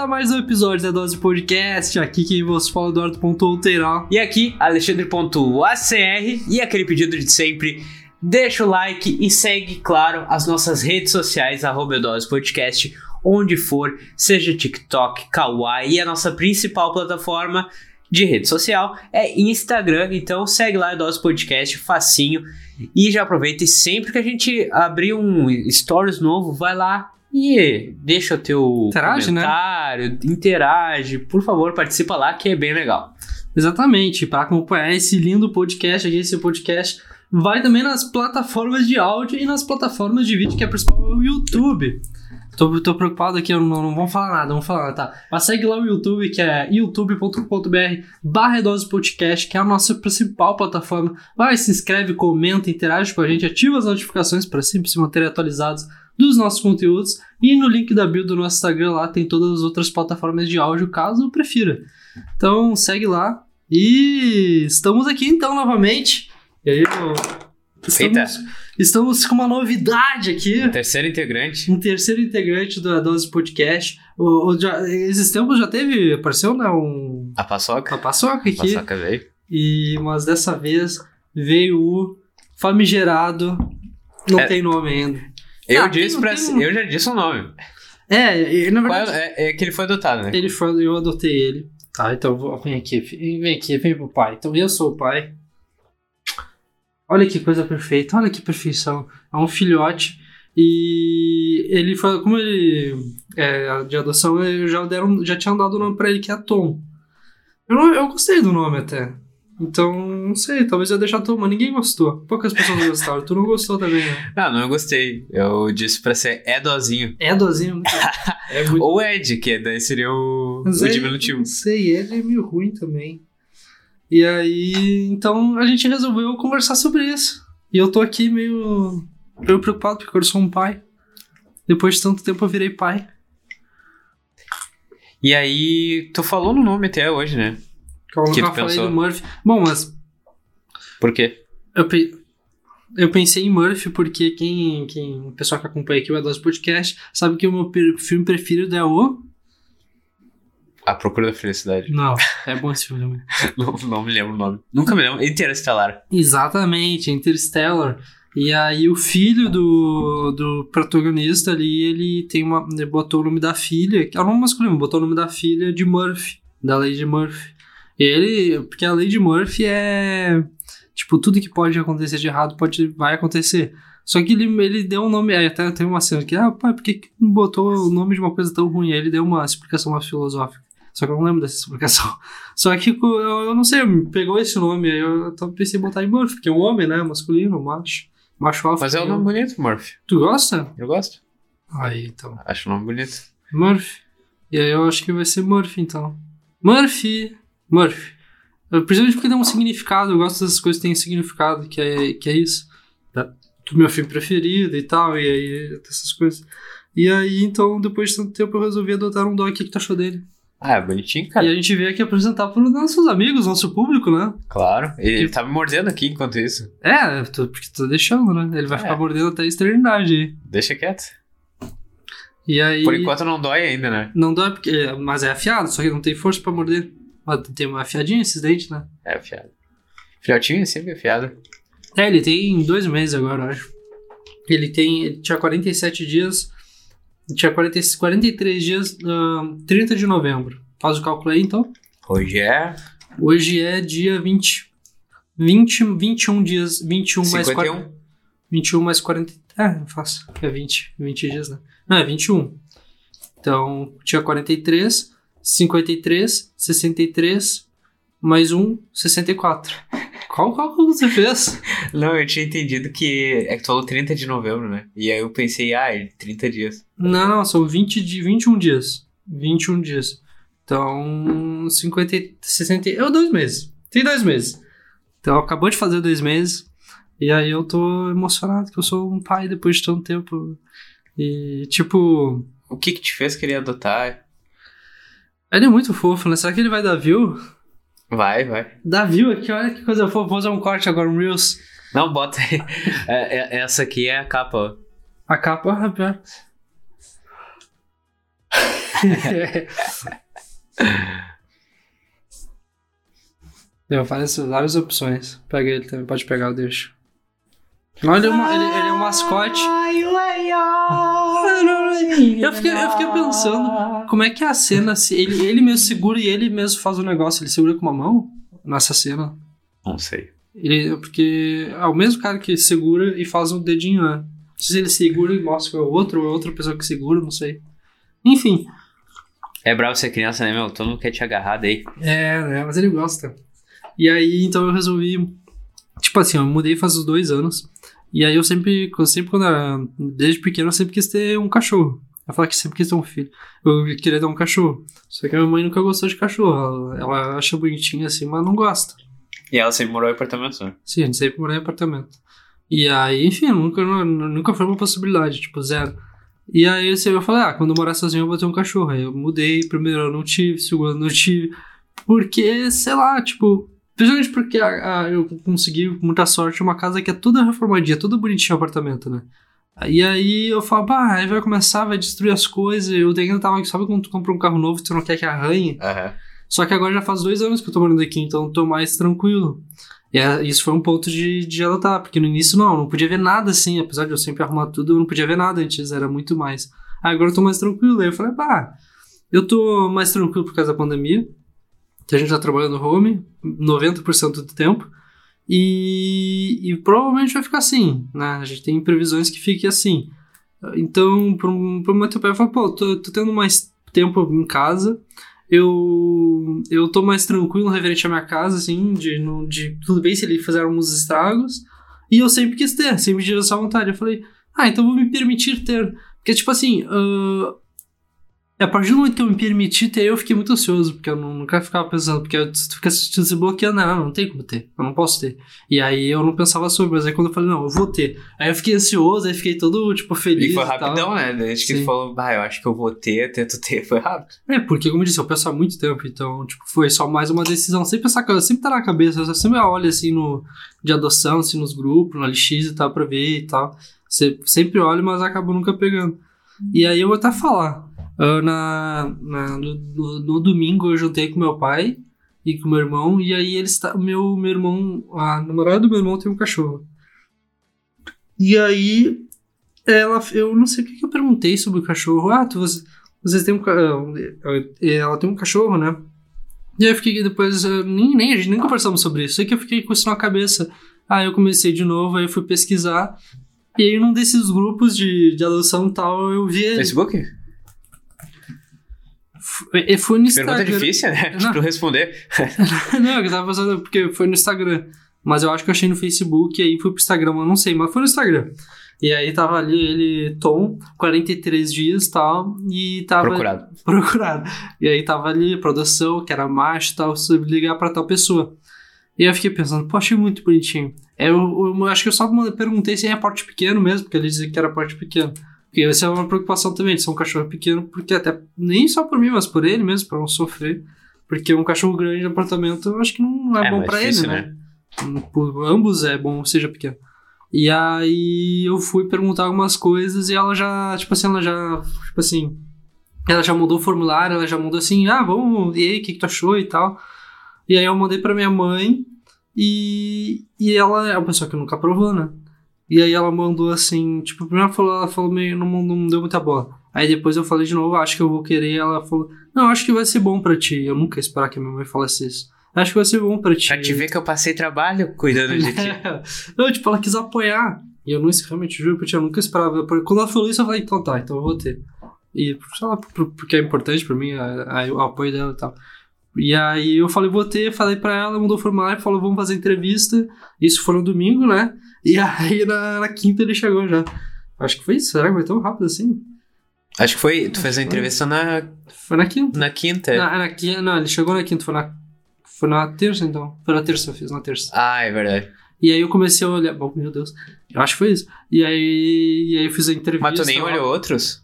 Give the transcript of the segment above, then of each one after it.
a mais um episódio da Dose Podcast. Aqui quem vos fala é Eduardo.outeirão. E aqui, Alexandre.acr e aquele pedido de sempre. Deixa o like e segue, claro, as nossas redes sociais, arroba Dose Podcast, onde for, seja TikTok, Kawaii e a nossa principal plataforma de rede social é Instagram. Então segue lá Dose Podcast, facinho. E já aproveita e sempre que a gente abrir um stories novo, vai lá, e deixa o teu Interage, né? comentário, interage, por favor, participa lá que é bem legal. Exatamente, para acompanhar esse lindo podcast aqui, esse podcast vai também nas plataformas de áudio e nas plataformas de vídeo, que é principal o YouTube. Tô, tô preocupado aqui, não, não vamos falar nada, vamos falar nada, tá? Mas segue lá o YouTube, que é youtube.com.br barra Podcast, que é a nossa principal plataforma. Vai, se inscreve, comenta, interage com a gente, ativa as notificações para sempre se manter atualizados dos nossos conteúdos. E no link da bio do nosso Instagram lá tem todas as outras plataformas de áudio, caso prefira. Então segue lá. E estamos aqui então novamente. E aí, eu... Eita. Estamos, com uma novidade aqui. Terceiro integrante. Um terceiro integrante da Dose Podcast. O, o, já, esses tempos já teve, apareceu, né? Um, A paçoca. uma paçoca aqui. A paçoca veio. E, mas dessa vez veio o famigerado. Não É. tem nome ainda. Eu Ah, tem- disse pra. tem um- Eu já disse o nome. É, na Qual verdade. é, é que ele foi adotado, né? Ele foi, eu adotei ele. Tá, então vem aqui, vem aqui, vem pro pai. Então eu sou o pai. Olha que coisa perfeita, olha que perfeição. É um filhote. E ele foi, como ele é de adoção, já, deram, já tinham dado o nome pra ele que é Tom. Eu, não- eu gostei do nome até. Então, não sei, talvez eu ia deixar Tom, mas ninguém gostou. Poucas pessoas gostaram. Tu não gostou também, né? Não, não eu gostei. Eu disse pra ser Edozinho. É dozinho. muito- É muito Ou Ed, que daí seria o, Mas o aí, diminutivo. Não sei, ele é meio ruim também. E aí, então a gente resolveu conversar sobre isso. E eu tô aqui meio, meio preocupado porque eu sou um pai. Depois de tanto tempo eu virei pai. E aí, tu falou no nome até hoje, né? Eu, Que eu falei pensou? do Murphy. Bom, mas Por quê? eu, pe- eu pensei em Murphy porque quem, quem o pessoal que acompanha aqui o Edos Podcast sabe que o meu per- filme preferido é o. A Procura da Felicidade. Não, é bom esse filme. não, não me lembro o nome. Nunca me lembro. Interestelar. Exatamente, Interstellar. E aí o filho do, do protagonista ali, ele tem uma. Ele botou o nome da filha, é o nome masculino, botou o nome da filha de Murphy, da Lady Murphy. E ele. Porque a Lady Murphy é. Tipo, tudo que pode acontecer de errado pode, vai acontecer. Só que ele, ele deu um nome. Aí até tem uma cena que, ah, pai, por que, que não botou o nome de uma coisa tão ruim? Aí ele deu uma explicação mais filosófica. Só que eu não lembro dessa explicação. Só que eu, eu não sei, pegou esse nome, aí eu pensei em botar em Murphy, que é um homem, né? Masculino, macho. Macho alfa. Mas é um nome bonito, Murphy. Tu gosta? Eu gosto. Aí, então. Acho o nome bonito. Murphy. E aí eu acho que vai ser Murphy, então. Murphy. Murphy. Principalmente porque tem um significado, eu gosto dessas coisas que têm significado, que é, que é isso. Da- Do meu filme preferido e tal, e aí essas coisas. E aí, então, depois de tanto tempo, eu resolvi adotar um dog. O que que tu achou dele? Ah, é bonitinho, E cara. a gente veio aqui apresentar para os nossos amigos, nosso público, né? Claro. Ele, Tipo- tá me mordendo aqui enquanto isso. É, tô- porque tô deixando, né? Ele vai É. ficar mordendo até a eternidade aí. Deixa quieto. E aí. Por enquanto não dói ainda, né? Não dói, porque, mas é afiado, só que não tem força pra morder. Mas tem uma afiadinha esses dentes, né? É afiado. Filhotinho é sempre afiado. É, ele tem dois meses agora, eu acho. Ele tem. Ele tinha 47 dias. Tinha 40, 43 dias, ah, 30 de novembro. Faz o cálculo aí, então. Hoje é Hoje é dia 20. 20, 21 dias. 21 mais 40. 51. 21 mais 40. É, eu faço. É 20. 20 dias, né? Não, é 21. Então, tinha 43, 53, 63, mais um, 64. Qual cálculo você fez? Não, eu tinha entendido que é que tu falou 30 de novembro, né? E aí eu pensei, ah, é 30 dias. Não, não, são 20 de 21 dias. 21 dias. Então, 50, e- 60. É dois meses. Tem dois meses. Então, acabou de fazer dois meses. E aí eu tô emocionado que eu sou um pai depois de tanto tempo. E, tipo, O que que te fez querer adotar? ele é muito fofo, né? Será que ele vai dar view? Vai, vai. Dá view aqui, olha que coisa fofa. Vou fazer um corte agora, um Reels. Não, bota aí. É, é- essa aqui é a capa. A capa, ah, pior. Deu várias, várias opções. Pega ele também, pode pegar, eu deixo. Não, ele é, ele, ele é um mascote. Eu fiquei, eu fiquei pensando, como é que é a cena, se ele, ele mesmo segura e ele mesmo faz o negócio, ele segura com uma mão nessa cena? Não sei. Ele, porque é o mesmo cara que segura e faz um dedinho, né? Não sei se ele segura e mostra que é o outro, ou é outra pessoa que segura, não sei. Enfim, É bravo ser criança, né, meu? Todo mundo quer te agarrar daí. é, né? Mas ele gosta. E aí, então eu resolvi. Tipo assim, eu mudei faz uns dois anos. E aí eu sempre, sempre quando era. Desde pequeno, eu sempre quis ter um cachorro. Eu falei que sempre quis ter um filho. Eu queria ter um cachorro. Só que a minha mãe nunca gostou de cachorro. Ela, ela acha bonitinho assim, mas não gosta. E ela sempre morou em apartamento, né? Sim, a gente sempre morou em apartamento. E aí, enfim, nunca, nunca foi uma possibilidade, tipo, zero. E aí assim, eu falei, ah, quando eu morar sozinho eu vou ter um cachorro. Aí eu mudei, primeiro eu não tive, segundo eu não tive. Porque, sei lá, tipo, principalmente porque a- a- eu consegui, com muita sorte, uma casa que é toda reformadinha, toda bonitinha o apartamento, né? E aí eu falo, bah, aí vai começar, vai destruir as coisas. Eu ainda tava, sabe quando tu compra um carro novo e tu não quer que arranhe? Aham. Só que agora já faz dois anos que eu tô morando aqui, então eu tô mais tranquilo. E é- isso foi um ponto de, de adotar, porque no início não, não podia ver nada assim, apesar de eu sempre arrumar tudo, eu não podia ver nada antes, era muito mais. Aí agora eu tô mais tranquilo, aí eu falei, pá, eu tô mais tranquilo por causa da pandemia, a gente tá trabalhando home 90% do tempo, e, e provavelmente vai ficar assim, né? A gente tem previsões que fique assim. Então, meu tempo, eu falo, pô, tô, tô tendo mais tempo em casa, eu, eu tô mais tranquilo referente à minha casa, assim, de, não- de tudo bem se ele fizer alguns estragos. E eu sempre quis ter, sempre tive essa vontade. Eu falei, ah, então vou me permitir ter. Porque, tipo assim, ah, a partir do momento que eu me permiti ter, eu fiquei muito ansioso, porque eu não, nunca ficava pensando, porque eu, tu fica se se bloqueando, não, não tem como ter, eu não posso ter. E aí eu não pensava sobre, mas aí quando eu falei, não, eu vou ter. Aí eu fiquei ansioso, aí fiquei todo, tipo, feliz. E foi rapidão, né? Desde que Sim. ele falou, bah, eu acho que eu vou ter, tento ter, foi rápido. É, porque, como eu disse, eu penso há muito tempo, então, tipo, foi só mais uma decisão. Sempre essa coisa, sempre tá na cabeça, eu sempre olho, assim, no, de adoção, assim, nos grupos, no LX e tal, pra ver e tal. Você sempre olho, mas acabo nunca pegando. E aí eu vou até falar. Ah, na, na- no, no- domingo eu juntei com meu pai e com meu irmão, e aí eles tá, meu, meu irmão, a namorada do meu irmão tem um cachorro. E aí ela, eu não sei o que que eu perguntei sobre o cachorro. Ah, tu, você- vocês têm um. ah, Ela tem um cachorro, né? E aí eu fiquei depois. ah, Nem, nem, a gente nem conversamos sobre isso. Aí que eu fiquei com isso na cabeça. Aí eu comecei de novo, aí eu fui pesquisar. E aí num desses grupos de, de adoção e tal, eu vi. Facebook? Foi, foi no Instagram. Pergunta difícil, né? Não. pra eu responder. não, eu tava pensando porque foi no Instagram. Mas eu acho que eu achei no Facebook e aí fui pro Instagram, eu não sei, mas foi no Instagram. E aí tava ali ele, Tom, 43 dias e tal, e tava... Procurado. procurado. E aí tava ali, produção, que era macho e tal, sobre ligar pra tal pessoa. E eu fiquei pensando, pô, achei muito bonitinho. É, Eu, eu, eu acho que eu só perguntei se é porte pequeno mesmo, porque ele dizia que era porte pequeno. Porque essa é uma preocupação também, de ser um cachorro pequeno, porque até, nem só por mim, mas por ele mesmo, pra não sofrer. Porque um cachorro grande no apartamento, eu acho que não é, É, bom pra difícil, ele, né? Por ambos é bom, seja pequeno. E aí eu fui perguntar algumas coisas e ela já, tipo assim, ela já, tipo assim, ela já mudou o formulário, ela já mudou assim, ah, vamos, e aí, o que, que tu achou e tal. E aí eu mandei pra minha mãe e, e ela é uma pessoa que nunca provou, né? E aí ela mandou assim, tipo, primeiro ela falou, ela falou meio, não, não deu muita bola. Aí depois eu falei de novo, acho que eu vou querer, ela falou, não, acho que vai ser bom pra ti. Eu nunca ia esperar que a minha mãe falasse isso. Acho que vai ser bom pra ti. Pra te ver que eu passei trabalho cuidando de ti. não, tipo, ela quis apoiar. E eu não realmente juro ti, eu nunca esperava. Porque Quando ela falou isso, eu falei, então tá, então eu vou ter. E sei lá, por- porque é importante pra mim a- a- o apoio dela e tal. E aí eu falei, vou ter, falei pra ela, mandou o formulário, falou, vamos fazer entrevista. Isso foi no domingo, né? E aí na, na quinta ele chegou já. Acho que foi isso, será que foi tão rápido assim? Acho que foi. Tu fez a entrevista na, Foi na quinta. na quinta. Na, na, qui- não, ele chegou na quinta, foi na, foi na terça então. Foi na terça, eu fiz na terça. Ah, é verdade. E aí eu comecei a olhar, bom, meu Deus, eu acho que foi isso. E aí, e aí eu fiz a entrevista. Mas tu nem olhou outros?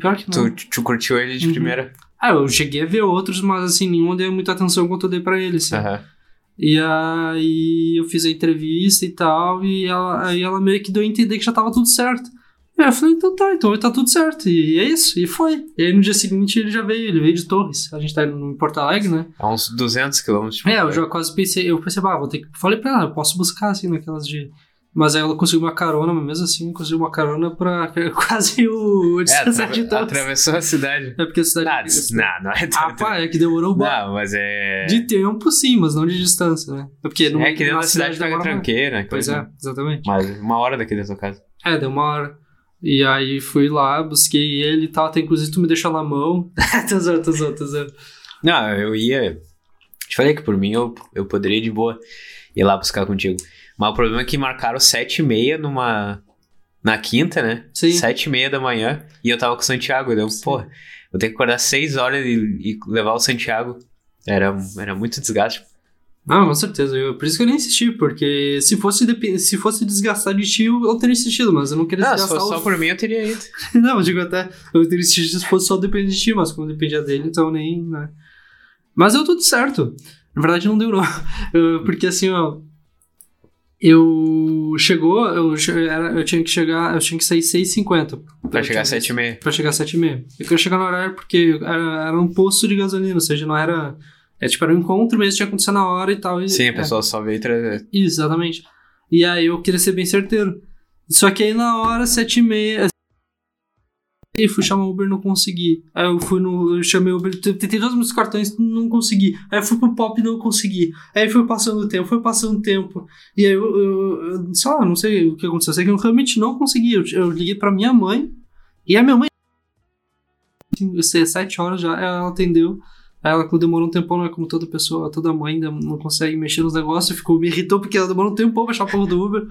Pior que não. Tu, tu curtiu ele de Uhum. primeira? Ah, eu cheguei a ver outros, mas assim, nenhum deu muita atenção quanto eu dei pra ele, assim. Aham. E aí eu fiz a entrevista e tal, e ela, aí ela meio que deu a entender que já tava tudo certo. Aí eu falei, então tá, então tá tudo certo. E é isso, e foi. E aí no dia seguinte ele já veio, ele veio de Torres. A gente tá indo em Porto Alegre, né? A uns 200 quilômetros. É, eu já quase pensei, eu pensei, bah, vou ter que. Falei pra ela, eu posso buscar assim naquelas de. Mas aí ela conseguiu uma carona, mas mesmo assim conseguiu uma carona pra quase o Alegre. É, distância de atravessou a cidade. É porque a cidade. Não, des- não, não é Ah, pá, é que demorou um Não, mas é. De tempo, sim, mas não de distância, né? É porque no, É que dentro da cidade pega demora mais. tranqueira, né? Pois é, exatamente. Mas uma hora daqui da tua casa. É, deu uma hora. E aí fui lá, busquei ele e tal. Até inclusive tu me deixou na mão. tô zoando, tô zoando, tô zoando. Não, eu ia. Te falei que por mim eu, eu poderia de boa ir lá buscar contigo. Mas o problema é que marcaram sete e meia numa. Na quinta, né? Sim. Sete e meia da manhã. E eu tava com o Santiago. Eu, pô, vou ter que acordar seis horas e, e levar o Santiago. Era, era muito desgaste. Não, com certeza. Eu, por isso que eu nem insisti, porque se fosse, se fosse desgastar de ti, eu eu teria insistido, mas eu não queria Não, se desgastar fosse o- só por mim, eu teria ido. Não, eu digo até, eu teria insistido se fosse só depender de ti, mas como dependia dele, então nem, né. Mas deu tudo certo. Na verdade não deu não. Porque assim, ó, eu chegou, eu, eu tinha que chegar, eu tinha que sair 6h50. Pra chegar às sete e meia. Pra chegar às 7h30. Eu queria chegar no horário porque era, era um posto de gasolina, ou seja, não era... É tipo, era um encontro mesmo, tinha acontecido na hora e tal. E, Sim, é. a pessoa só veio trazer. Exatamente. E aí eu queria ser bem certeiro. Só que aí na hora, sete e fui chamar o Uber não consegui. Aí eu fui no. Eu chamei o Uber, tentei todos os meus cartões, não consegui. Aí eu fui pro pop não consegui. Aí foi passando o tempo, foi passando o tempo. E aí eu, eu, eu sei lá, não sei o que aconteceu. Eu sei que eu realmente não consegui. Eu, eu liguei pra minha mãe. E a minha mãe. Assim, Sete horas já, ela atendeu. Aí ela demorou um tempão, né? Como toda pessoa, toda mãe ainda não consegue mexer nos negócios, ficou, me irritou porque ela demorou um tempão pra achar a porra do Uber.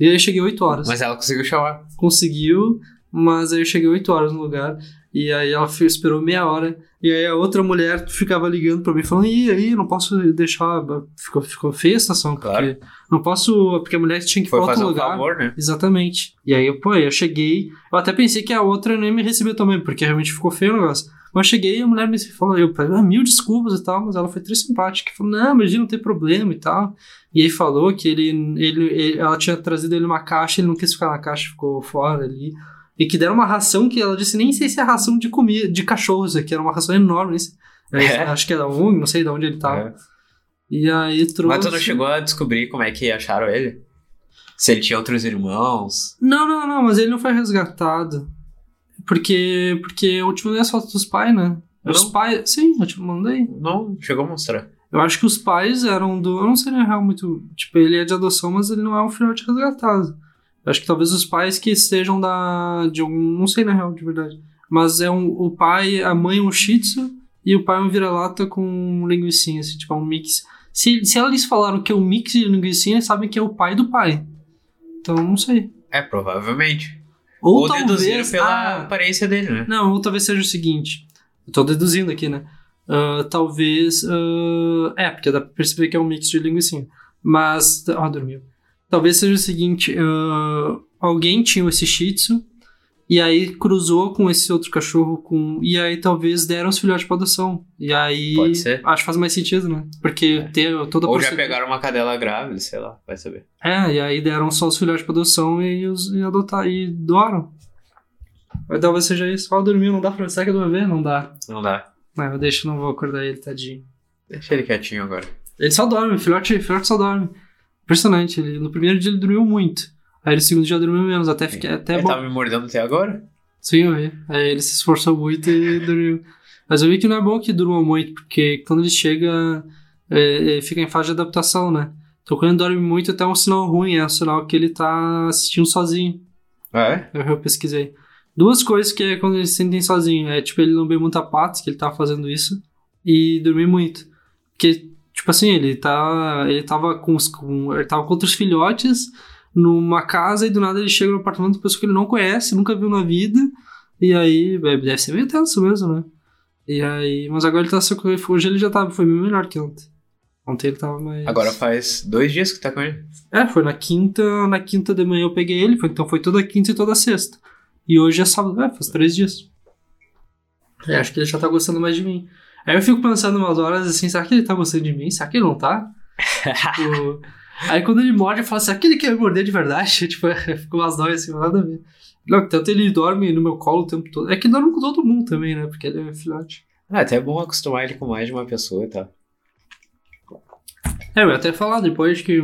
E aí cheguei 8 horas. Mas ela conseguiu chamar. Conseguiu, mas aí eu cheguei 8 horas no lugar. E aí ela esperou meia hora. E aí a outra mulher ficava ligando pra mim, falando, e aí, não posso deixar. Ficou, ficou feia a situação, Claro. porque não posso. Porque a mulher tinha que ir pra outro fazer um lugar. favor, né? Exatamente. E aí, pô, eu cheguei. Eu até pensei que a outra nem me recebeu também, porque realmente ficou feio o negócio. Mas eu cheguei e a mulher me falou, eu, ah, mil desculpas e tal, mas ela foi triste simpática. Falou, não, imagina, não tem problema e tal. E aí falou que ele, ele, ele- ela tinha trazido ele uma caixa, ele não quis ficar na caixa, ficou fora ali. E que deram uma ração que ela disse, nem sei se é ração de comida, de cachorros aqui, era uma ração enorme. sei- É. Acho que é da ONG, não sei de onde ele tava. É. E aí trouxe. Mas tu não chegou a descobrir como é que acharam ele? Se ele tinha outros irmãos. Não, não, não, mas ele não foi resgatado. Porque, porque a última vez é foto dos pais, né? Os Não? pais. Sim, eu te mandei. Não chegou a mostrar. Eu acho que os pais eram do. Eu não sei na real muito. Tipo, ele é de adoção, mas ele não é um filhote resgatado. Acho que talvez os pais que sejam da. de algum. Não sei na real, de verdade. Mas é um, o pai, a mãe é um shih tzu e o pai é um vira-lata com linguicinha, assim, tipo, é um mix. Se, se eles falaram que é um mix de linguicinha, eles sabem que é o pai do pai. Então, não sei. É, provavelmente. Ou, Ou, deduziram talvez. pela ah, aparência dele, né? Não, ou talvez seja o seguinte. Eu tô deduzindo aqui, né? Ah, talvez. ah, é, porque dá pra perceber que é um mix de linguiça. Mas. Ah, dormiu. Talvez seja o seguinte: ah, alguém tinha esse shih tzu. E aí cruzou com esse outro cachorro com. E aí talvez deram os filhotes pra adoção. E aí. Pode ser. Acho que faz mais sentido, né? Porque É. ter toda a Ou já pegaram uma cadela grávida, sei lá, vai saber. É, e aí deram só os filhotes pra adoção e, os, e adotar. E doaram. Mas talvez seja isso. Ó, dormiu, não dá pra. Será que do bebê? Não dá. Não dá. Não, eu deixo, não vou acordar ele, tadinho. Deixa ele quietinho agora. Ele só dorme, filhote, filhote só dorme. Impressionante, ele, no primeiro dia ele dormiu muito. Aí no segundo dia dormiu menos, até fiquei até ele bom. tava me mordendo até agora? Sim, eu vi. Aí ele se esforçou muito e dormiu. Mas eu vi que não é bom que durma muito, porque quando ele chega, é, é, fica em fase de adaptação, né? Então quando ele dorme muito, até é um sinal ruim, é um sinal que ele tá assistindo sozinho. Ah, é? Eu, eu pesquisei. Duas coisas que é quando eles se sentem sozinho. É tipo, ele lamber muita patas, que ele tava fazendo isso, e dormir muito. Porque, tipo assim, ele tá. Ele tava com os. Com, ele tava com outros filhotes numa casa e do nada ele chega no apartamento de pessoa que ele não conhece, nunca viu na vida. E aí, é, deve ser meio tenso mesmo, né? E aí. Mas agora ele tá. se- Hoje ele já tava. Foi melhor que ontem. Ontem ele tava mais. Agora faz dois dias que tá com ele. É, foi na quinta, na quinta de manhã eu peguei ele, foi, então foi toda quinta e toda sexta. E hoje é sábado, é, faz três dias. É, acho que ele já tá gostando mais de mim. Aí eu fico pensando umas horas assim, será que ele tá gostando de mim? Será que ele não tá? tipo, Aí quando ele morde, eu falo assim, aquele quer me morder de verdade? Tipo, ficou umas dói assim, nada a ver. Não, tanto ele dorme no meu colo o tempo todo. É que ele dorme com todo mundo também, né? Porque ele é filhote. Ah, até é bom acostumar ele com mais de uma pessoa, tá? É, eu ia até falar depois que.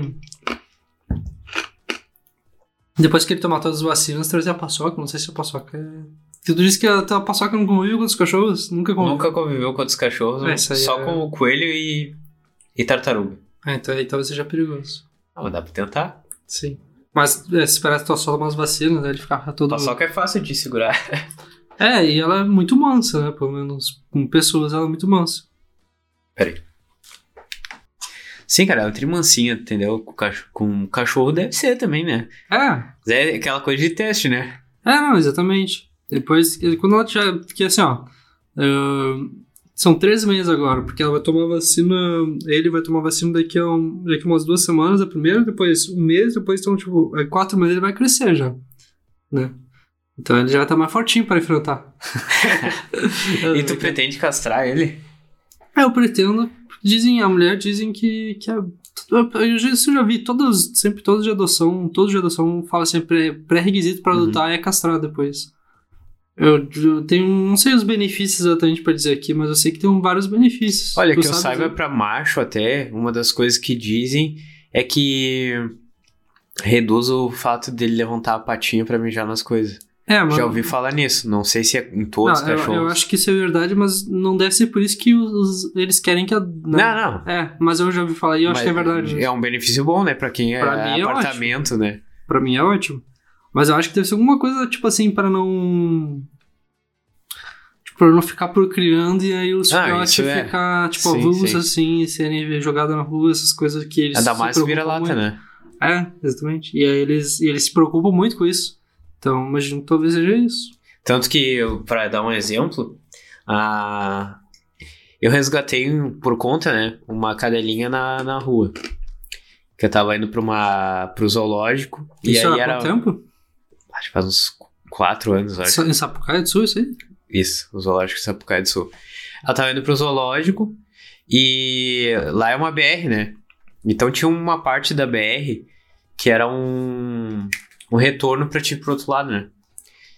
Depois que ele tomar todas as vacinas, trazer a paçoca. Não sei se a paçoca é. Tu disse que a a paçoca não conviveu com os cachorros? Nunca conviveu. Nunca conviveu com outros cachorros, É, só é- com o coelho e, e tartaruga. Ah, então aí talvez seja perigoso. Ah, mas dá pra tentar. Sim. Mas é, se esperar tu só umas vacinas, né? Ele ficava todo. Paçoca é fácil de segurar. É, e ela é muito mansa, né? Pelo menos com pessoas ela é muito mansa. Peraí. Sim, cara, ela é trimancinha, entendeu? Com, com cachorro deve ser também, né? É, Mas é aquela coisa de teste, né? É, não, exatamente. Depois, quando ela já. Porque assim, ó. ahn, são três meses agora, porque ela vai tomar vacina. Ele vai tomar vacina daqui a, um, daqui a umas duas semanas, a primeira, depois um mês, depois então, tipo, quatro meses ele vai crescer já. Né? Então ele já vai estar mais fortinho para enfrentar. E tu pretende castrar ele? É, eu pretendo. Dizem, a mulher dizem que, que é. Eu já, eu já vi, todas, sempre todos de adoção, todos de adoção falam sempre pré-requisito pra Uhum. adotar é castrar depois. Eu, eu tenho, não sei os benefícios exatamente pra dizer aqui, mas eu sei que tem vários benefícios. Olha, que eu saiba pra macho até, uma das coisas que dizem é que reduz o fato dele levantar a patinha pra mijar nas coisas. É, mas, Já ouvi falar nisso. Não sei se é em todos os não, eu, cachorros. eu acho que isso é verdade, mas não deve ser por isso que os, eles querem que a. né? Não, não. É, mas eu já ouvi falar e eu acho Mas que é verdade. É um benefício bom, né? Pra quem é, Pra mim é apartamento, né? Pra mim é ótimo. Mas eu acho que deve ser alguma coisa, tipo assim, pra não. Tipo, pra não ficar procriando e aí os Ah, filhotes isso é. ficar, tipo, Sim, avulsos sim. assim, e serem jogados na rua, essas coisas que eles. Ainda mais vira-lata, né? É, exatamente. E aí eles, e eles se preocupam muito com isso. Então, imagino que talvez seja isso. Tanto que, pra dar um exemplo, a... eu resgatei por conta, né? Uma cadelinha na, na rua. Que eu tava indo pra uma, pro zoológico. E isso aí há era. quanto tempo? Acho que faz uns quatro anos, acho. Em Sapucaia do Sul, isso aí? Isso, o zoológico de Sapucaia do Sul. Ela tava indo pro zoológico e lá é uma BR, né? Então tinha uma parte da BR que era um, um retorno pra ti pro outro lado, né?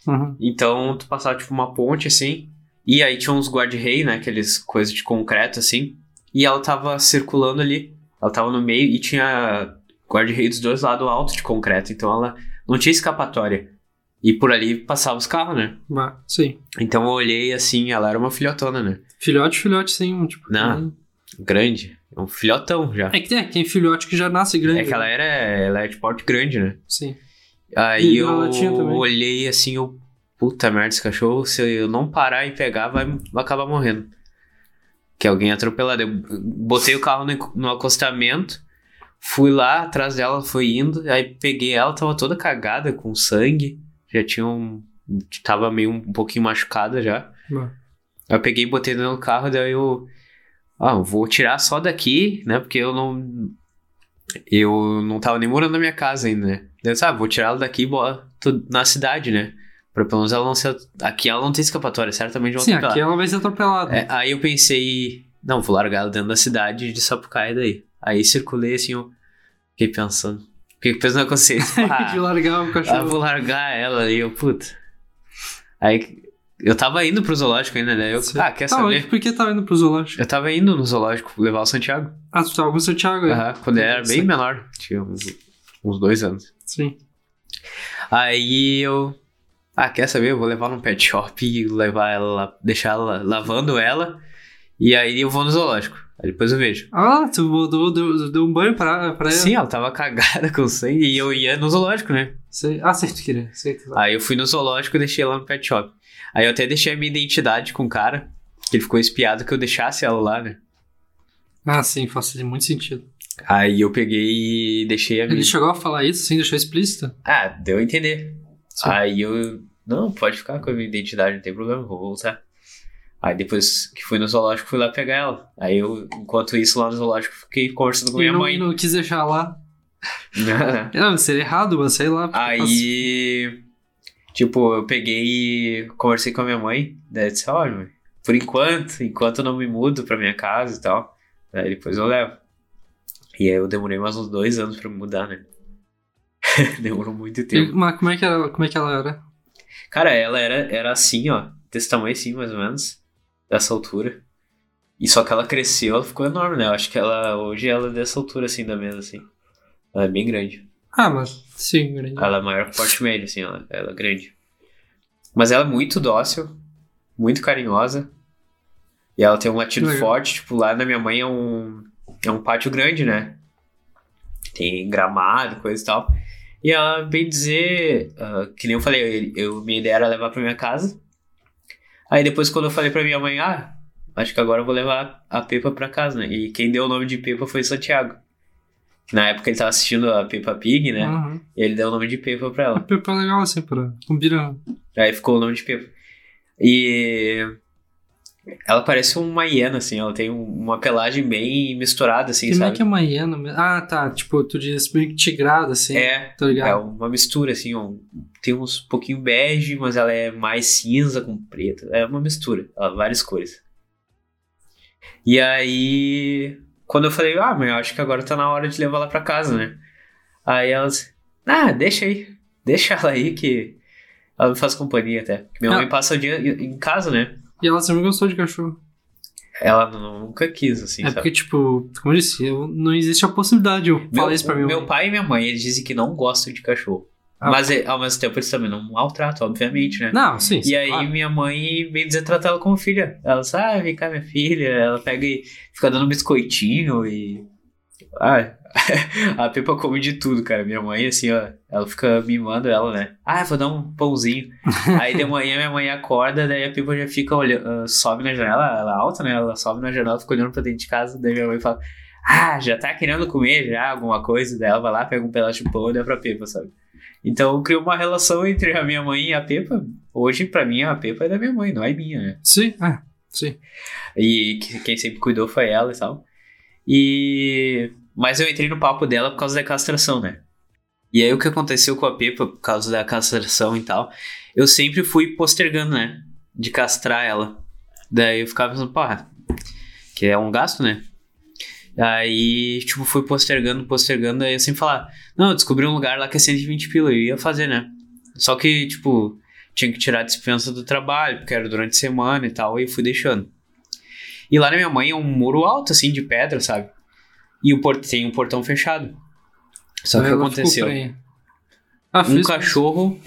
Uhum. Então tu passava tipo uma ponte assim, e aí tinha uns guarda-rei, né? Aqueles coisas de concreto assim, e ela tava circulando ali. Ela tava no meio e tinha guarda-rei dos dois lados alto de concreto, então ela não tinha escapatória. E por ali passava os carros, né? Bah, sim. Então eu olhei assim, ela era uma filhotona, né? Filhote, filhote, sim. Tipo, Não. Grande. Um filhotão já. É que tem, tem filhote que já nasce grande. É que ela era, ela é de porte grande, né? Sim. Aí E eu olhei assim, eu, puta merda, esse cachorro, se eu não parar e pegar, vai, vai acabar morrendo. Que alguém atropelado. Eu botei o carro no, no acostamento, fui lá, atrás dela, foi indo, aí peguei ela, tava toda cagada, com sangue, já tinha um... tava meio um pouquinho machucada já. Aí eu peguei e botei dentro do carro, daí eu. Ah, vou tirar só daqui, né? Porque eu não. Eu não tava nem morando na minha casa ainda, né? Daí eu disse, ah, vou tirar ela daqui e boto na cidade, né? Pra pelo menos ela não ser. Aqui ela não tem escapatória, certamente vão Sim, atropelar. aqui ela vai ser atropelada. É, aí eu pensei, não, vou largar ela dentro da cidade de Sapucaia daí. Aí circulei assim, eu fiquei pensando. Fiquei pensando na consciência. de Ah, largar o ah, cachorro. vou largar ela aí, eu, puta. Aí eu tava indo pro zoológico ainda, né? Eu, Sim. ah, quer tá, saber? por que tava indo pro zoológico? Eu tava indo no zoológico levar o Santiago. Ah, tu tava com o Santiago aí. Aham, quando ele era bem Sim. menor. Tinha uns, uns dois anos. Sim. Aí eu. Ah, quer saber? Eu vou levar num pet shop e levar ela deixar ela lavando ela. E aí eu vou no zoológico. Aí depois eu vejo. Ah, tu deu, deu um banho pra, pra ela? Sim, ela tava cagada com sangue e eu ia no zoológico, né? Sei. Ah, sei que tu queria. Sei tu Aí eu fui no zoológico e deixei ela no pet shop. Aí eu até deixei a minha identidade com o cara, que ele ficou espiado que eu deixasse ela lá, né? Ah, sim, faz muito sentido. Aí eu peguei e deixei a minha. Ele chegou a falar isso, assim, deixou explícito? Ah, deu a entender. Sim. Aí eu. Não, pode ficar com a minha identidade, não tem problema, vou voltar. Aí depois que fui no zoológico, fui lá pegar ela. Aí eu, enquanto isso, lá no zoológico, fiquei conversando com E minha não, mãe. e não quis deixar lá. Não, seria errado, mas sei lá. Aí, tipo, eu peguei e conversei com a minha mãe. Daí eu disse, olha, mãe, por enquanto, enquanto eu não me mudo pra minha casa e tal, daí depois eu levo. E aí eu demorei mais uns dois anos pra me mudar, né? Demorou muito E, tempo. mas como é, que ela, como é que ela era? Cara, ela era, era assim, ó. Desse tamanho assim, mais ou menos. Dessa altura. E só que ela cresceu, ela ficou enorme, né? Eu acho que ela, hoje ela é dessa altura, assim, da mesa, assim. Ela é bem grande. Ah, mas sim, grande. Ela é maior que o porte médio, assim, ela, ela é grande. Mas ela é muito dócil, muito carinhosa. E ela tem um latido Legal. forte, tipo, lá na minha mãe é um, é um pátio grande, né? Tem gramado, coisa e tal. E ela, bem dizer, ah, que nem eu falei, eu, eu- minha ideia era levar pra minha casa. Aí depois quando eu falei pra minha mãe, ah, acho que agora eu vou levar a Pepa pra casa, né? E quem deu o nome de Pepa foi Santiago. Na época ele tava assistindo a Peppa Pig, né? Uhum. E ele deu o nome de Pepa pra A ela. Pepa é legal assim, pra combina. Aí ficou o nome de Pepa. E ela parece uma hiena, assim, ela tem um- uma pelagem bem misturada, assim, Como é sabe? que é uma hiena? Ah, tá. Tipo, tu diz meio que tigrada, assim. É, Tá é ligado? uma mistura, assim, um- tem uns pouquinho bege, mas ela é mais cinza com preto. É uma mistura, ela, várias cores. E aí, quando eu falei, ah, mas eu acho que agora tá na hora de levar ela pra casa, né? Aí elas, ah, deixa aí, deixa ela aí que ela me faz companhia até. Minha Ah. mãe passa o dia em casa, né? E ela sempre gostou de cachorro. Ela nunca quis, assim, é sabe? porque, tipo, como eu disse, eu- não existe a possibilidade. Eu Meu, falei isso pra mim. meu pai e minha mãe, eles dizem que não gostam de cachorro. Ah. Mas é, ao mesmo tempo eles também não maltratam, obviamente, né? Não, sim. E sim, aí claro. minha mãe vem dizer tratar ela como filha. Ela sabe, ah, vem cá minha filha. Ela pega e fica dando biscoitinho e. Ah, a Pepa come de tudo, cara. Minha mãe, assim, ó, ela fica mimando ela, né? Ah, vou dar um pãozinho. aí de manhã minha mãe acorda, daí a Pepa já fica olhando, ah, sobe na janela, ela é alta, né? Ela sobe na janela, fica olhando pra dentro de casa, daí minha mãe fala. Ah, já tá querendo comer já alguma coisa? Daí ela vai lá, pega um pedaço de pão e dá pra Pepa, sabe? Então criou uma relação entre a minha mãe e a Pepa. Hoje, pra mim, a Pepa é da minha mãe, não é minha, né? Sim, é. Sim. E que- quem sempre cuidou foi ela e tal. E. Mas eu entrei no papo dela por causa da castração, né? E aí o que aconteceu com a Pepa por causa da castração e tal, eu sempre fui postergando, né? De castrar ela. Daí eu ficava pensando, porra, que é um gasto, né? Aí, tipo, fui postergando, postergando, aí eu sempre falava, não, eu descobri um lugar lá que é 120 pila, eu ia fazer, né? Só que, tipo, tinha que tirar a dispensa do trabalho, porque era durante a semana e tal, e fui deixando. E lá na minha mãe é um muro alto, assim, de pedra, sabe? E o por... tem um portão fechado. Só que o que aconteceu? Ah, Um cachorro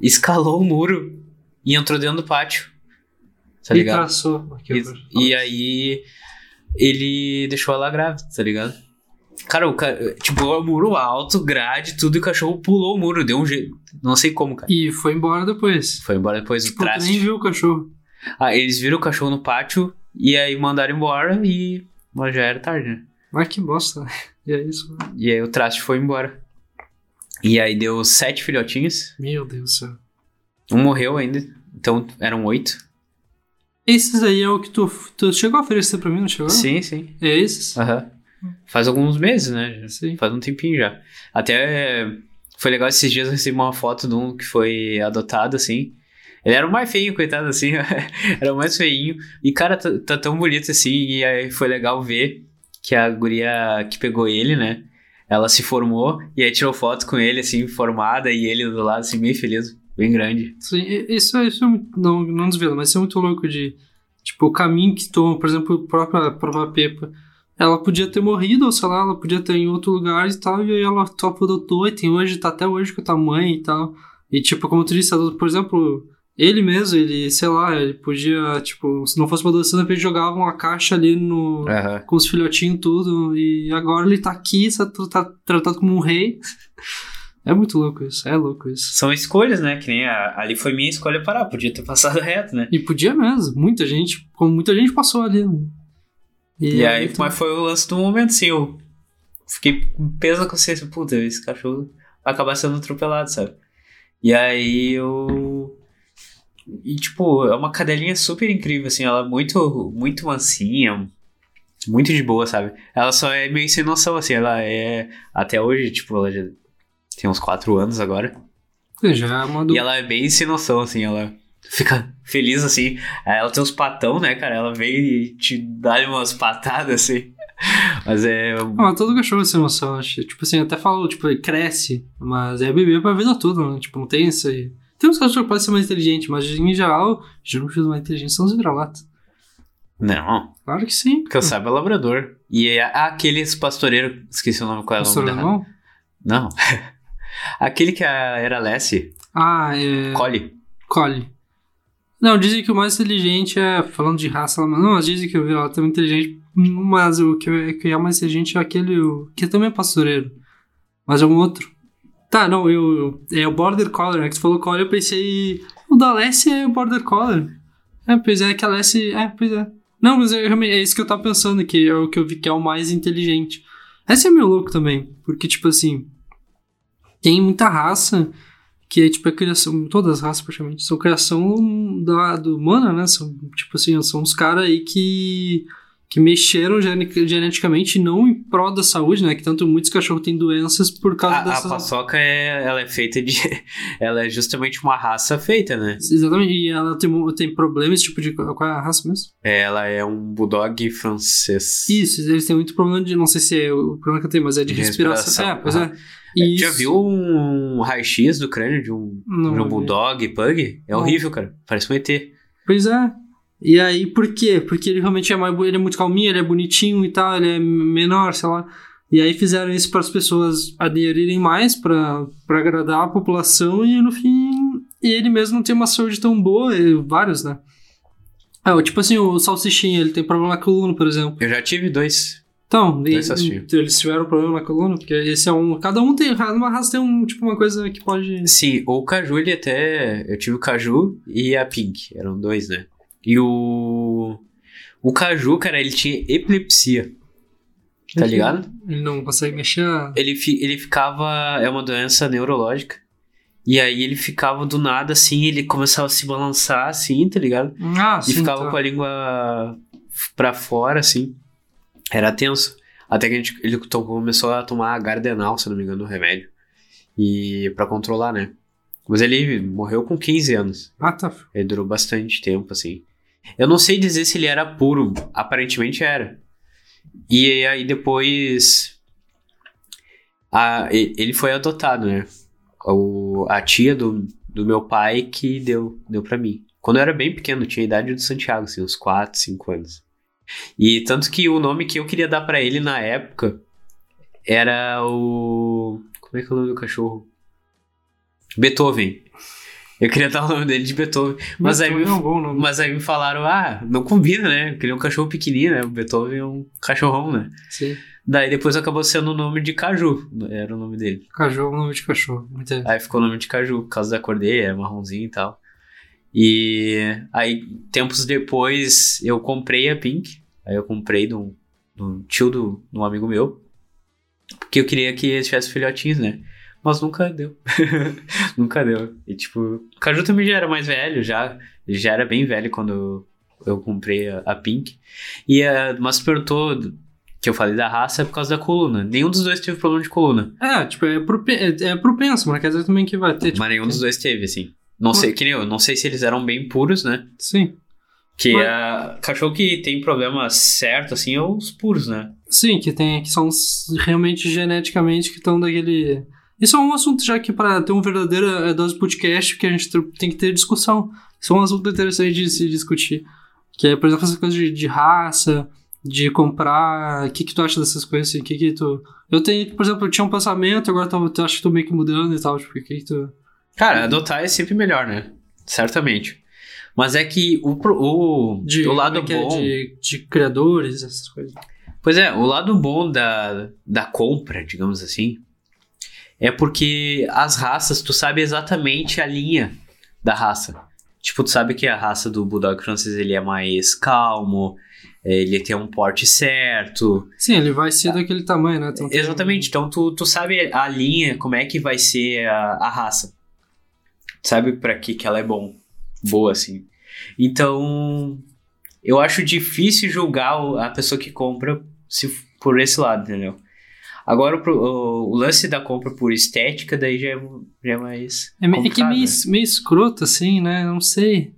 escalou o muro e entrou dentro do pátio. Tá E ligado? traçou. Aqui, E, e aí ele deixou ela grávida, tá ligado? Cara, o ca... tipo, o muro alto, grade, tudo, e o cachorro pulou o muro, deu um jeito. Não sei como, cara. E foi embora depois. Foi embora depois do Tipo, tu nem traste. viu o cachorro. Ah, eles viram o cachorro no pátio e aí mandaram embora e. Mas já era tarde, né? Mas que bosta, né? E é isso. né? E aí o traste foi embora. E aí deu sete filhotinhos. Meu Deus do céu. Um morreu ainda. Então eram oito. Esses aí é o que tu, tu chegou a oferecer pra mim, não chegou? Sim, sim. É esses? Aham. Faz alguns meses, né? Sim. Faz um tempinho já. Até foi legal esses dias eu recebi uma foto de um que foi adotado, assim. Ele era o mais feio, coitado, assim. era o mais feinho. E, cara, tá, tá tão bonito assim. E aí foi legal ver que a guria que pegou ele, né? Ela se formou e aí tirou foto com ele, assim, formada, e ele do lado, assim, meio feliz, bem grande. Sim, isso, é- isso é não, não desvela, mas isso é muito louco de, tipo, o caminho que toma, por exemplo, a própria, a própria Pepa, ela podia ter morrido, ou sei lá, ela podia ter em outro lugar e tal, e aí ela topa adotou, e tem hoje, tá até hoje com a tua mãe e tal, e tipo, como tu disse, por exemplo, ele mesmo, ele, sei lá, ele podia, tipo, se não fosse uma de repente jogava uma caixa ali no, Aham. com os filhotinhos tudo, e agora ele tá aqui, tá, tá tratado como um rei. É muito louco isso, é louco isso. São escolhas, né? Que nem a- ali foi minha escolha parar, podia ter passado reto, né? E podia mesmo, muita gente, como muita gente passou ali. né? E, aí, então- mas foi o lance do momento, assim, eu fiquei com peso na consciência, puta, esse cachorro vai acabar sendo atropelado, sabe? E aí eu. E tipo, é uma cadelinha super incrível, assim, ela é muito, muito mansinha, muito de boa, sabe? Ela só é meio sem noção, assim, ela é. Até hoje, tipo, ela já tem uns 4 anos agora. já é do... E ela é bem sem noção, assim, ela fica feliz, assim. Ela tem uns patão, né, cara? Ela vem e te dá umas patadas, assim. Mas é. Ah, todo cachorro tem emoção, acho. Tipo assim, até falo, tipo, ele cresce, mas é bebê pra vida toda, né? Tipo, não tem isso aí. Tem uns cachorros que podem ser mais inteligentes, mas em geral, geralmente os mais inteligentes são os vira-latas. Não, Claro que sim. que eu saiba é labrador. E é aqueles pastoreiros. Esqueci o nome qual é o nome da alemão? Não. Aquele que era Lessie, Ah, é. Collie. Collie. Não, dizem que o mais inteligente é. Falando de raça mas não, dizem que o vira-lata é muito inteligente. Mas o que, é- que é mais inteligente é aquele. o- que também é pastoreiro. Mas é um outro. Tá, não, eu. eu- é o Border Collie, né? Que tu falou Collie, eu pensei. O da Lessie é o Border Collie. É, pois é, que a Lessie. É, pois é. Não, mas realmente, é isso que eu tava pensando, que é o que eu vi que é o mais inteligente. Esse é meio louco também, porque, tipo assim. Tem muita raça que é tipo a criação, todas as raças praticamente, são criação da, do humana, né? São, tipo assim, são uns caras aí que, que mexeram gene- geneticamente não em prol da saúde, né? Que tanto muitos cachorros têm doenças por causa A, a dessas. paçoca é, ela é feita de. Ela é justamente uma raça feita, né? Exatamente, e ela tem, tem problemas, tipo de. Qual é a raça mesmo? Ela é um bulldog francês. Isso, eles têm muito problema de. Não sei se é o problema que eu tenho, mas é de, De respiração. respiração, É, pois aham. é. É, E Já isso- viu um raio-x do crânio de um, Não, de um bulldog pug? É Não. horrível, cara. Parece um ET. Pois é. E aí, por quê? Porque ele realmente é mais ele é muito calminho, ele é bonitinho e tal, ele é menor, sei lá. E aí fizeram isso para as pessoas aderirem mais para agradar a população e no fim ele mesmo não tem uma saúde tão boa, vários, né? Ah, o- tipo assim, o salsichinha, ele tem problema na coluna, por exemplo. Eu já tive dois. Então, Dois e- eles tiveram problema na coluna, porque esse é um, cada um tem, uma raça tem um, tipo uma coisa que pode Sim, o Caju, ele até. Eu tive o Caju e a Pink. Eram dois, né? E o. O Caju, cara, ele tinha epilepsia. Tá ligado? Ele não consegue mexer. Ele, fi- ele ficava. É uma doença neurológica. E aí ele ficava do nada assim, ele começava a se balançar assim, tá ligado? Ah, E sim, ficava tá. com a língua pra fora, assim. Era tenso. Até que a gente, ele to- começou a tomar Gardenal, se não me engano, o remédio. E pra controlar, né? Mas ele morreu com 15 anos. Ah, tá. Ele durou bastante tempo, assim. Eu não sei dizer se ele era puro. Aparentemente era. E aí depois. a- ele foi adotado, né? O, a tia do, do meu pai que deu, deu pra mim. Quando eu era bem pequeno, tinha a idade do Santiago, assim, uns 4, 5 anos. E tanto que o nome que eu queria dar pra ele na época era o. Como é que é o nome do cachorro? Beethoven. Eu queria dar o nome dele de Beethoven. Mas aí, me, é um bom nome. mas aí me falaram, ah, não combina, né? Porque ele é um cachorro pequenininho, né? O Beethoven é um cachorrão, né? Sim. Daí depois acabou sendo o nome de Caju, era o nome dele. Caju é um nome de cachorro. Muito Aí ficou o nome de Caju, por causa da cor dele, é marronzinho e tal. E aí, tempos depois, eu comprei a Pink. Aí eu comprei do, do tio do, de um amigo meu. Porque eu queria que eles tivessem filhotinhos, né? Mas nunca deu. nunca deu. E tipo, o Caju também já era mais velho, já. Já era bem velho quando eu, comprei a, a Pink. E a mas perguntou que eu falei da raça é por causa da coluna. Nenhum dos dois teve problema de coluna. É, tipo, é, propen é, é propenso, mas quer dizer também que vai ter. Tipo, Mas nenhum dos dois teve, assim. Não sei, que nem eu, não sei se eles eram bem puros, né? Sim. Que Mas- a cachorro que tem problema certo, assim, é os puros, né? Sim, que tem, que são realmente geneticamente que estão daquele. Isso é um assunto já que para ter um verdadeiro é, dose podcast que a gente tem que ter discussão. Isso é um assunto interessante de se discutir. Que é, por exemplo, essa coisa de, de raça, de comprar. O que, que tu acha dessas coisas assim? O que, que tu. Eu tenho, por exemplo, eu tinha um pensamento, agora eu tô- eu acho que tô meio que mudando e tal. Tipo, o que, que tu. Cara, adotar é sempre melhor, né? Certamente. Mas é que o, o, De, o lado é é? bom. de, de criadores, essas coisas. Pois é, o lado bom da, da compra, digamos assim, é porque as raças, tu sabe exatamente a linha da raça. Tipo, tu sabe que a raça do Bulldog francês ele é mais calmo, ele tem um porte certo. Sim, ele vai ser daquele tamanho, né? Então, Exatamente, então tu, tu sabe a linha, como é que vai ser a, a raça. Sabe pra que que ela é bom, boa assim. Então, eu acho difícil julgar a pessoa que compra se por esse lado, entendeu? Agora, o, o, o lance da compra por estética, daí já é, já é mais. É, é que é meio, né? meio escroto, assim, né? Não sei.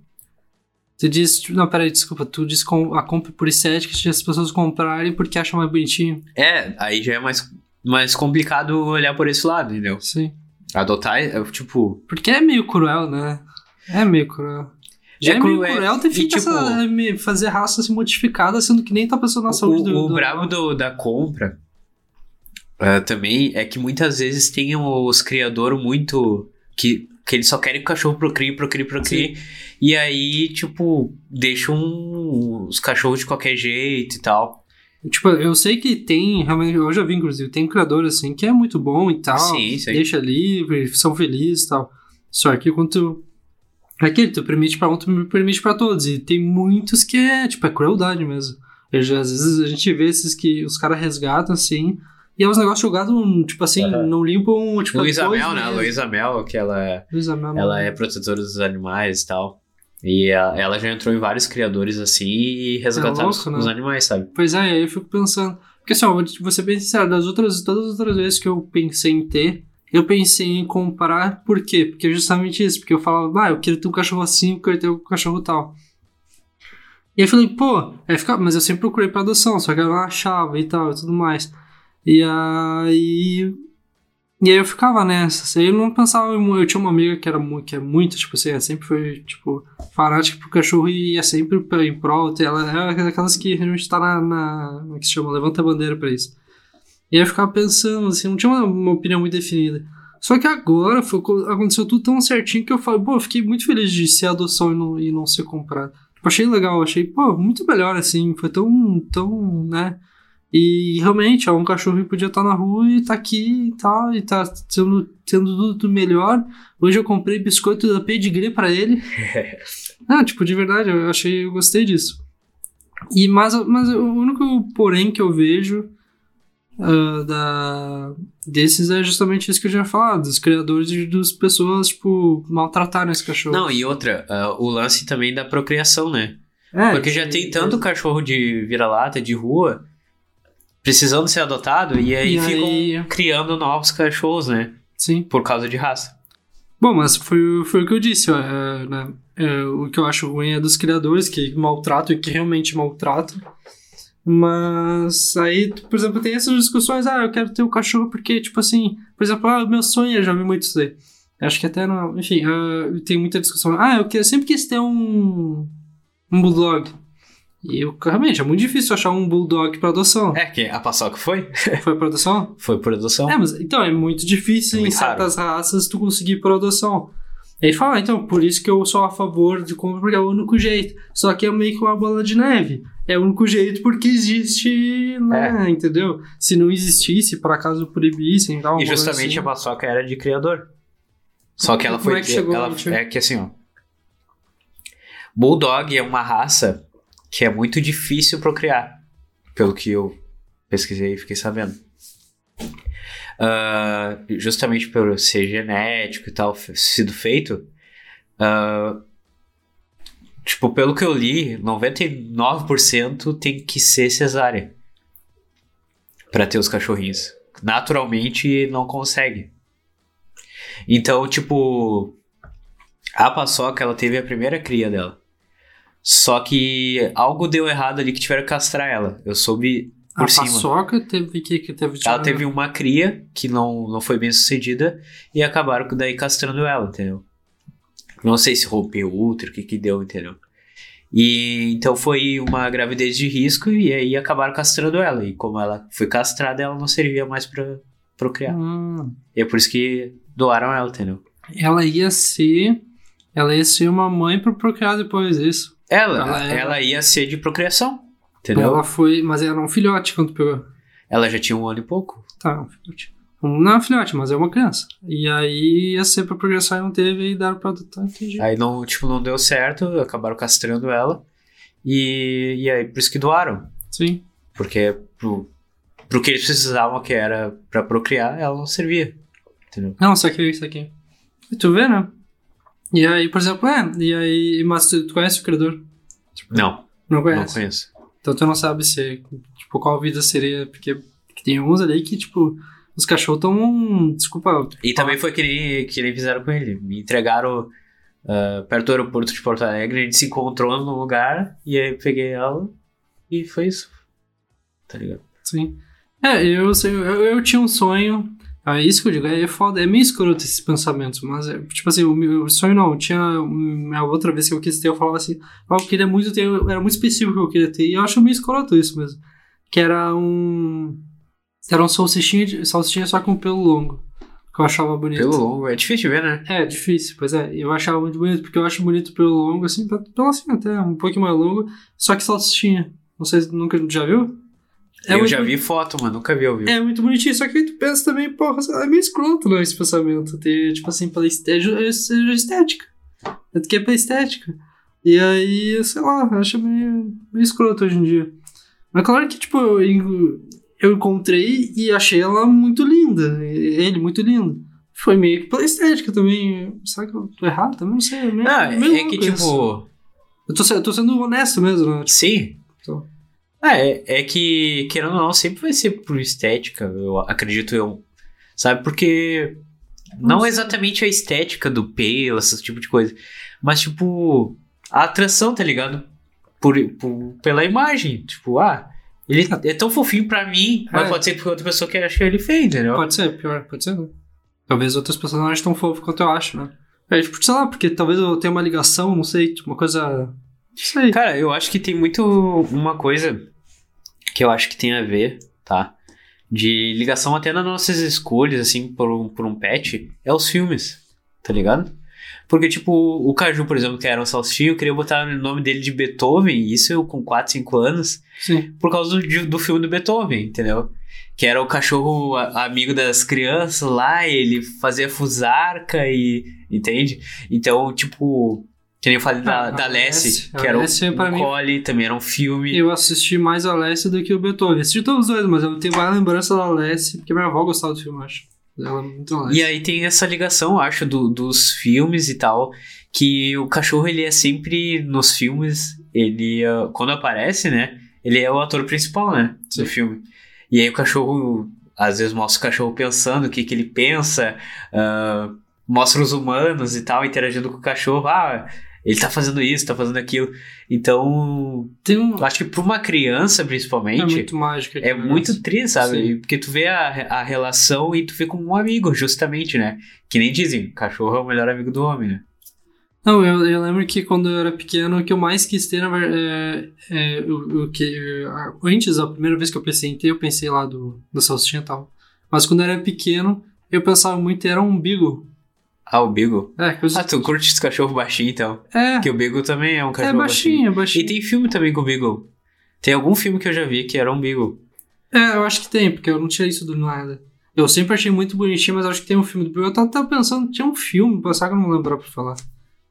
Tu diz, tipo, não, peraí, desculpa, tu diz com a compra por estética de as pessoas comprarem porque acham mais bonitinho. É, aí já é mais, mais complicado olhar por esse lado, entendeu? Sim. Adotar, é, tipo, Porque é meio cruel, né? É meio cruel. Já É é, meio cruel, cruel ter e, feito tipo, essa, fazer raça assim, modificada, sendo que nem tá pensando na saúde o, do, o do brabo do- da compra ah, também é que muitas vezes tem os criadores muito. que, que eles só querem que o cachorro procrie, procrie, procrie. E aí, tipo, deixam os cachorros de qualquer jeito e tal. Tipo, eu sei que tem, realmente, eu já vi, inclusive, tem criador assim que é muito bom e tal. Sim, sim. Deixa livre, são felizes e tal. Só que quando tu. Aquele, tu permite pra um, tu permite pra todos. E tem muitos que é, tipo, é crueldade mesmo. Eu já, às vezes a gente vê esses que os caras resgatam assim. E é uns negócios jogados, tipo assim, Aham. não limpam, tipo, Luísa Mel, né? Luísa Mel, que ela é. Luísa Mel. Ela é protetora dos animais e tal. E a- ela já entrou em vários criadores assim e resgataram os, louco, né? os animais, sabe? Pois é, aí eu fico pensando. Porque assim, ó, vou ser bem sincero, das outras, todas as outras vezes que eu pensei em ter, eu pensei em comprar, por quê? Porque é justamente isso, porque eu falava, ah, eu quero ter um cachorro assim, eu quero ter um cachorro tal. E aí eu falei, pô, aí fica, mas eu sempre procurei pra adoção, só que eu não achava e tal e tudo mais. E aí. E aí eu ficava nessa. Aí eu não pensava. Eu tinha uma amiga que era que é muito, tipo assim, sempre foi, tipo, fanática pro cachorro e ia sempre pra- em prol. Ela é aquelas que realmente tá na, na. Como é que se chama? Levanta a bandeira pra isso. E aí eu ficava pensando, assim, não tinha uma, uma opinião muito definida. Só que agora foi, co- aconteceu tudo tão certinho que eu falei, pô, eu fiquei muito feliz de ser adoção e não, e não ser comprado. Tipo, achei legal, achei, pô, muito melhor, assim, foi tão, tão, né? E realmente, é um cachorro que podia estar na rua e tá aqui e tal, e tá sendo, tendo tudo do melhor. Hoje eu comprei biscoito da pedigree pra ele. ah, tipo, de verdade, eu achei, eu gostei disso. E, mas, mas o único porém que eu vejo ah, da, desses é justamente isso que eu já falar, dos criadores e das pessoas, tipo, maltratarem esse cachorro. Não, e outra, ah, o lance também da procriação, né? É, Porque já tem tanto cachorro de vira-lata, de rua, precisando ser adotado, e aí E ficam aí- criando novos cachorros, né? Sim. Por causa de raça. Bom, mas foi, foi o que eu disse, ó, é, né? É, o que eu acho ruim é dos criadores que maltratam e que realmente maltratam. Mas aí, por exemplo, tem essas discussões, ah, eu quero ter um cachorro porque, tipo assim, por exemplo, ah, meu sonho, eu já vi muito isso. Acho que até não. Enfim, ah, tem muita discussão. Ah, eu, quero, eu sempre quis ter um. Um bulldog. E eu, realmente, é muito difícil achar um bulldog pra adoção. É, que a paçoca foi? Foi pra adoção? Foi por adoção. É, mas então é muito difícil É muito em certas raças tu conseguir por adoção. Aí ele fala, ah, então, por isso que eu sou a favor de compra, porque é o único jeito. Só que é meio que uma bola de neve. É o único jeito porque existe, né? Entendeu? Se não existisse, por acaso proibissem, tal, E justamente assim. a paçoca era de criador. Só que ela Como foi. é que chegou ela, é que assim, ó. Bulldog é uma raça que é muito difícil procriar. Pelo que eu pesquisei e fiquei sabendo. Ah, justamente por ser genético e tal, sido feito. ah, tipo, pelo que eu li, 99% tem que ser cesárea. Pra ter os cachorrinhos. Naturalmente não consegue. Então, tipo, a paçoca, ela teve a primeira cria dela. Só que algo deu errado ali que tiveram que castrar ela. Eu soube por a cima. paçoca teve que, que teve Ela teve uma cria que não, não foi bem sucedida e acabaram daí castrando ela, entendeu? Não sei se rompeu útero, o que que deu, entendeu? E então foi uma gravidez de risco e aí acabaram castrando ela. E como ela foi castrada, ela não servia mais pra procriar. Hum, E é por isso que doaram ela, entendeu? ela ia ser. Ela ia ser uma mãe pra procriar depois isso. Ela, Ela ela, ia ser de procriação, entendeu? Ela, Ela foi. Mas era um filhote quando pegou. já tinha um ano e pouco. Tá, um filhote. Não é um filhote, mas é uma criança. E aí ia ser pra progressar e não teve e deram pra adotar, entendi. Aí não, tipo, não deu certo, acabaram castrando ela. E, e aí por isso que doaram. Sim. Porque pro, pro que eles precisavam, que era pra procriar, ela não servia. Entendeu? Não, só que isso aqui. E tu vê, né? E aí, por exemplo, é. E aí. Mas tu, tu conhece o criador? Não, Não não conhece. conheço. Então tu não sabe se. Tipo, qual vida seria. Porque tem uns ali que, tipo. Os cachorros tão. Desculpa. E também foi que nem, que nem fizeram com ele. Me entregaram ah, perto do aeroporto de Porto Alegre. A gente se encontrou num lugar e aí peguei ela e foi isso. Tá ligado? Sim. É, eu, sei, eu, eu tinha um sonho. É isso que eu digo, é foda, é meio escroto esses pensamentos, mas, é, tipo assim, o meu sonho não, tinha, a outra vez que eu quis ter, eu falava assim, ah, eu queria muito ter, era muito específico que eu queria ter, e eu acho meio escroto isso mesmo, que era um, era um salsichinha, de- salsichinha só com pelo longo, que eu achava bonito. Pelo longo, é difícil de ver, né? É, difícil, pois é, eu achava muito bonito, porque eu acho bonito pelo longo, assim, pelo assim até, um pouquinho mais longo, só que salsichinha, não sei se nunca, já viu? É eu já vi foto, mano, nunca vi ao vivo. é muito bonitinho, só que tu pensa também, porra, é meio escroto, né, esse pensamento. Ter, tipo assim, pela estética, seja estética. É que é pela estética. E aí, sei lá, eu acho meio, meio escroto hoje em dia. Mas claro que, tipo, eu, eu encontrei e achei ela muito linda. Ele muito lindo. Foi meio que pela estética também. Será que eu tô errado? Também não sei. É meio, Não, meio é que, tipo. Eu tô, eu tô sendo honesto mesmo, né? Tipo, Sim. Então. Ah, é, é que, querendo ou não, sempre vai ser por estética, eu acredito eu. Sabe? Porque. Não exatamente a estética do pelo, esse tipo de coisa. Mas, tipo, a atração, tá ligado? Por, por- pela imagem. Tipo, ah, ele é tão fofinho pra mim, mas É. pode ser porque outra pessoa que acha ele feio, entendeu? Pode ser, pior, pode ser, né? Talvez outras pessoas não achem tão fofo quanto eu acho, né? É, tipo, sei lá, porque talvez eu tenha uma ligação, não sei, tipo, uma coisa. Não sei. Cara, eu acho que tem muito uma coisa que eu acho que tem a ver, tá? De ligação até nas nossas escolhas, assim, por um, por um pet, é os filmes, tá ligado? Porque, tipo, o Caju, por exemplo, que era um salsichinho, eu queria botar o nome dele de Beethoven, isso eu com 4, 5 anos, Sim. por causa do, do filme do Beethoven, entendeu? Que era o cachorro amigo das crianças lá, ele fazia fusarca e. Entende? Então, tipo. Que nem eu falei da, Ah, da a Lessie, que era o, Lessie, o mim- Collie, também era um filme. Eu assisti mais a Lessie do que o Beethoven. Assisti todos os dois, mas eu tenho mais lembrança da Lessie, porque minha avó gostava do filme, acho. Ela é muito Lessie. E aí tem essa ligação, acho, do- dos filmes e tal, que o cachorro, ele é sempre, nos filmes, ele, ah, quando aparece, né, ele é o ator principal, né, Sim. do filme. E aí o cachorro, às vezes mostra o cachorro pensando o que, que ele pensa, ah, mostra os humanos e tal, interagindo com o cachorro, ah, ele tá fazendo isso, tá fazendo aquilo. Então, um. eu acho que pra uma criança, É principalmente, muito mágico. é muito triste, sabe? Sim. Porque tu vê a, a relação e tu vê como um amigo, justamente, né? Que nem dizem, cachorro é o melhor amigo do homem, né? Não, eu, eu lembro que quando eu era pequeno, o que eu mais quis ter, é, é, o, o que... Antes, a primeira vez que eu pensei em ter, eu pensei lá do, do salsichinha e tal. Mas quando eu era pequeno, eu pensava muito era um beagle. Ah, o Beagle. É, que eu... Ah, tu curte esse cachorro baixinho, então. é, Porque o Beagle também é um é cachorro baixinho, é E baixinho. tem filme também com o Beagle. Tem algum filme que eu já vi que era um Beagle. É, eu acho que tem, porque eu não tinha isso do nada. Eu sempre achei muito bonitinho, mas acho que tem um filme do Beagle. Eu tava, tava pensando, tinha um filme, pensar que eu não lembro pra falar.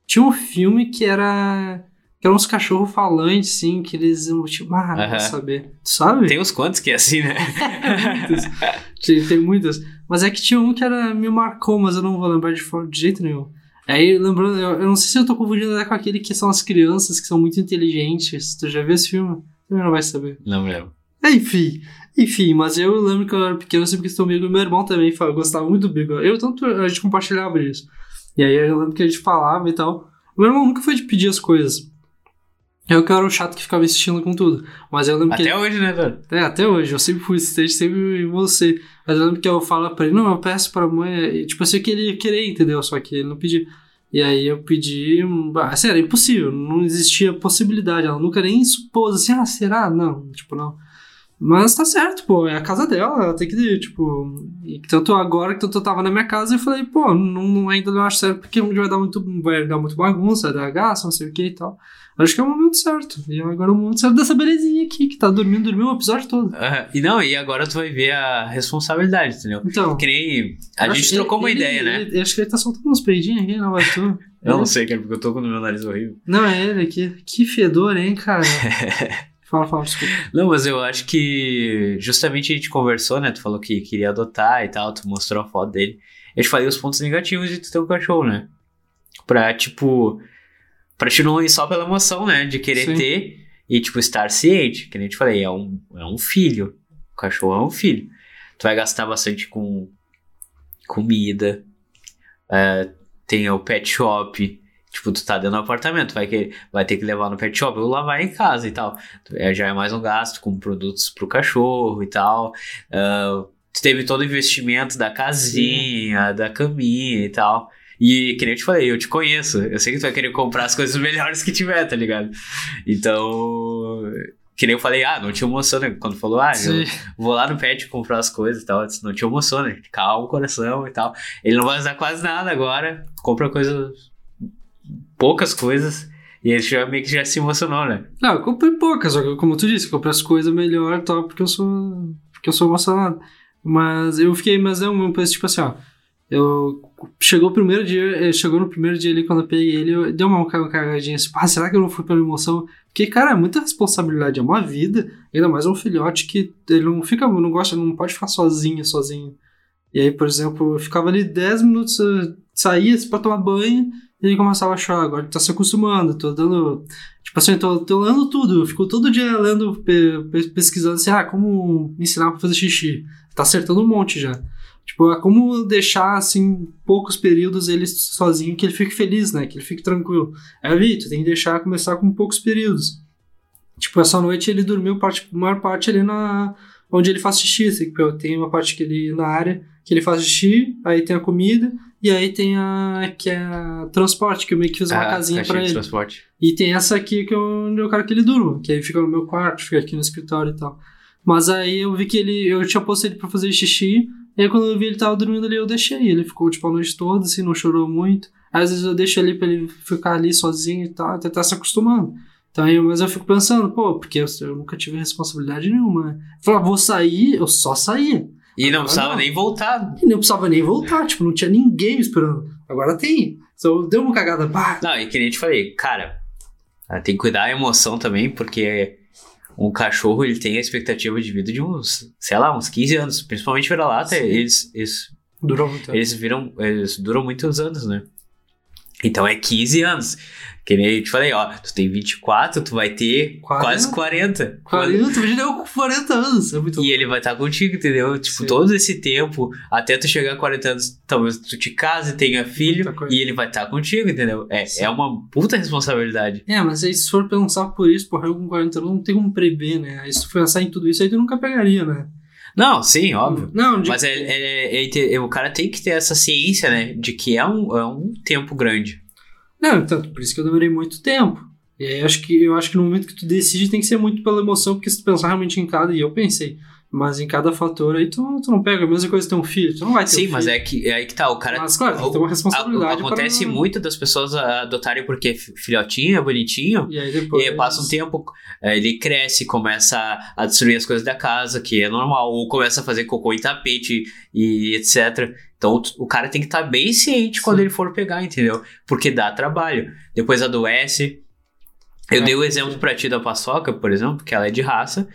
Tinha um filme que era... Que eram uns cachorros falantes, assim, que eles iam, tipo, ah, não vou saber. Tu sabe? Tem uns quantos que é assim, né? Tem, tem muitas. Mas é que tinha um que era, me marcou, mas eu não vou lembrar de, forma, de jeito nenhum. Aí, lembrando, eu, eu não sei se eu tô confundindo até com aquele que são as crianças que são muito inteligentes. Tu já viu esse filme? Também não vai saber. Não lembro. Enfim, enfim, mas eu lembro que eu era pequeno, eu sempre quis ter um amigo. Meu irmão também fa- gostava muito do Beagle. Eu, tanto, a gente compartilhava isso. E aí eu lembro que a gente falava e tal. Meu irmão nunca foi de pedir as coisas. Eu que era o chato que ficava insistindo com tudo. Mas eu lembro que. Até hoje, né, Eduardo? É, até hoje, eu sempre fui stage, sempre você. Mas eu lembro que eu falo pra ele, não, eu peço pra mãe. E, tipo, eu que ele ia querer, entendeu? Só que ele não pediu. E aí eu pedi. Ah, sério, é impossível. Não existia possibilidade. Ela nunca nem supôs assim, ah, será? Não, tipo, não. Mas tá certo, pô, é a casa dela, ela tem que, tipo. E tanto agora que tanto eu tava na minha casa, eu falei, pô, não, não- ainda não acho certo, porque vai dar muito, vai dar muito bagunça, vai dar gasto, não sei o que e tal. Acho que é o momento certo. E agora é o momento certo dessa belezinha aqui, que tá dormindo, dormiu o episódio todo. Ah, e não, e agora tu vai ver a responsabilidade, entendeu? Então. Que nem. A gente trocou uma ele- ideia, né? ele- acho que ele tá soltando uns peidinhos aqui, vai tu? Eu não sei, cara, porque eu tô com o meu nariz horrível. Não, é ele aqui. Que fedor, hein, cara? fala, fala, desculpa. Não, mas eu acho que justamente a gente conversou, né? Tu falou que queria adotar e tal, tu mostrou a foto dele. Eu te falei os pontos negativos de tu ter um cachorro, né? Pra, tipo, pra te não ir só pela emoção, né? De querer Sim. ter e, tipo, estar ciente. Que nem eu te falei, é um, é um filho. O cachorro é um filho. Tu vai gastar bastante com comida. é, tem o pet shop. Tipo, tu tá dentro do apartamento, vai, que, vai ter que levar no pet shop ou lavar em casa e tal. É, já é mais um gasto com produtos pro cachorro e tal. Uh, teve todo o investimento da casinha, Sim. da caminha e tal. E que nem eu te falei, eu te conheço. Eu sei que tu vai querer comprar as coisas melhores que tiver, tá ligado? Então. Que nem eu falei, ah, não te emociona. Quando falou, ah, eu vou lá no pet comprar as coisas e tal. Disse, não te emociona, calma o coração e tal. Ele não vai usar quase nada agora. Compra coisas. poucas coisas. E ele já meio que já se emocionou, né? Não, eu comprei poucas, como tu disse, comprei as coisas melhor e tal, porque eu sou. Porque eu sou emocionado. Mas eu fiquei, mas é um preço tipo assim, ó. Eu chegou o primeiro dia, eh, chegou no primeiro dia ali quando eu peguei ele, eu deu uma cagadinha assim, ah, será que eu não fui pela emoção? Porque, cara, é muita responsabilidade, é uma vida, ainda mais um filhote que ele não fica, não gosta, não pode ficar sozinho, sozinho. E aí, por exemplo, eu ficava ali 10 minutos, saía pra tomar banho, e ele começava a chorar. Agora ele tá se acostumando, tô dando. Tipo assim, tô, tô lendo tudo, eu fico todo dia lendo, pesquisando assim, ah, como ensinar pra fazer xixi. Tá acertando um monte já. Tipo, é como deixar, assim, poucos períodos ele sozinho, que ele fique feliz, né? Que ele fique tranquilo. É, Vitor, tem que deixar começar com poucos períodos. Tipo, essa noite ele dormiu parte, maior parte ali na... Onde ele faz xixi, assim, tem uma parte que ele, na área, que ele faz xixi, aí tem a comida, e aí tem a que é a transporte, que eu meio que fiz uma ah, casinha para ele. Transporte. E tem essa aqui que é onde eu quero que ele durma, que aí fica no meu quarto, fica aqui no escritório e tal. Mas aí eu vi que ele, eu tinha posto ele para fazer xixi, e aí quando eu vi ele tava dormindo ali, eu deixei. Ele ficou tipo a noite toda, assim, não chorou muito. Às vezes eu deixo ali pra ele ficar ali sozinho e tal, até tá se acostumando. Então, aí, mas eu fico pensando, pô, porque eu, eu nunca tive responsabilidade nenhuma, né? Eu falava, vou sair, eu só saía. E não precisava não. nem voltar. E não precisava nem voltar, tipo, não tinha ninguém esperando. Agora tem. Então deu uma cagada. Bah. Não, e que nem eu te falei, cara, tem que cuidar da emoção também, porque um cachorro ele tem a expectativa de vida de uns, sei lá, uns 15 anos. Principalmente vira-lata, eles, eles, duram muito eles viram, eles duram muitos anos, né? Então é 15 anos. Que nem eu te falei, ó, tu tem 24, tu vai ter 40? quase 40. 40, imagina eu com 40 anos. É muito e ele vai estar contigo, entendeu? Tipo, Sim. todo esse tempo, até tu chegar a 40 anos, talvez tu te case, tenha filho, e ele vai estar contigo, entendeu? É, é uma puta responsabilidade. É, mas aí se for pensar por isso, porra, eu com 40 anos não tem como prever, né? Aí se tu pensar em tudo isso, aí tu nunca pegaria, né? Não, sim, óbvio. Não, de... Mas é, é, é, o cara tem que ter essa ciência, né? De que é um, é um tempo grande. Não, tanto por isso que eu demorei muito tempo. E aí acho que eu acho que no momento que tu decide tem que ser muito pela emoção, porque se tu pensar realmente em cada, e eu pensei, mas em cada fator aí tu, tu não pega a mesma coisa ter um filho, tu não vai ter Sim, um mas é, que, é aí que tá, o cara... Mas claro, tem que ter uma responsabilidade Acontece para... muito das pessoas adotarem porque filhotinho, é bonitinho, e aí depois... E aí passa um tempo, é, ele cresce, começa a destruir as coisas da casa, que é normal, ou começa a fazer cocô em tapete e etc. Então o cara tem que estar tá bem ciente Sim. quando ele for pegar, entendeu? Porque dá trabalho. Depois adoece. Eu é, dei o exemplo pra ti da paçoca, por exemplo, que ela é de raça.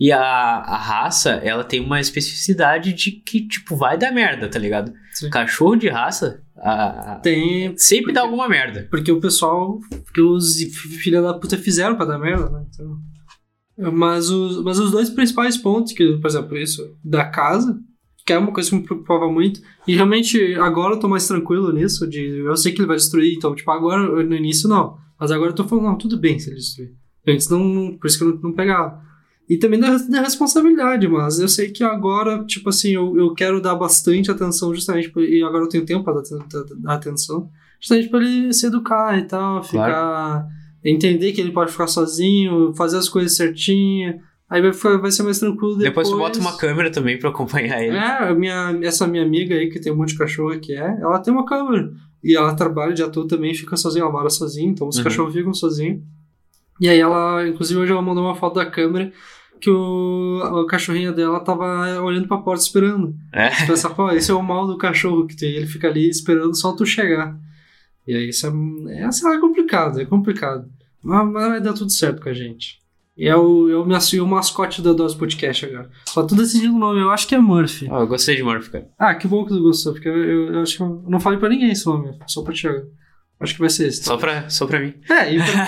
E a, a raça, ela tem uma especificidade de que, tipo, vai dar merda, tá ligado? Sim. Cachorro de raça a, tem. Sempre porque, dá alguma merda. Porque o pessoal. Porque os filha da puta fizeram pra dar merda, né? Então, mas, os, mas os dois principais pontos, que, por exemplo, isso da casa, que é uma coisa que me preocupava muito. E realmente, agora eu tô mais tranquilo nisso, de eu sei que ele vai destruir, então, tipo, agora, no início não. Mas agora eu tô falando, não, tudo bem se ele destruir. Antes não, por isso que eu não, não pegava. E também da, da, responsabilidade, mas eu sei que agora, tipo assim, eu, eu quero dar bastante atenção justamente, por, e agora eu tenho tempo para dar, dar, dar, atenção, justamente para ele se educar e tal, ficar... Claro. Entender que ele pode ficar sozinho, fazer as coisas certinho Aí vai, vai ser mais tranquilo depois. Depois tu bota uma câmera também pra acompanhar ele. É, minha, essa minha amiga aí, que tem um monte de cachorro que é, ela tem uma câmera. E ela trabalha de ator também, fica sozinha, ela mora sozinha, então os uhum. cachorros ficam sozinhos. E aí ela, inclusive hoje ela mandou uma foto da câmera que o, a cachorrinha dela tava olhando pra porta esperando. É. Você pensa, pô, esse é o mal do cachorro que tem, ele fica ali esperando só tu chegar. E aí isso é, é, é complicado, é complicado. Mas, mas vai dar tudo certo com a gente. E é o, é o, o mascote da Dose Podcast agora. Só tô decidindo o nome, eu acho que é Murphy. Ah, eu gostei de Murphy, cara. Ah, que bom que tu gostou, porque eu, eu, eu acho que eu não falei pra ninguém esse nome, só pra ti agora. Acho que vai ser esse. Só, pra, só pra mim. É, e pra,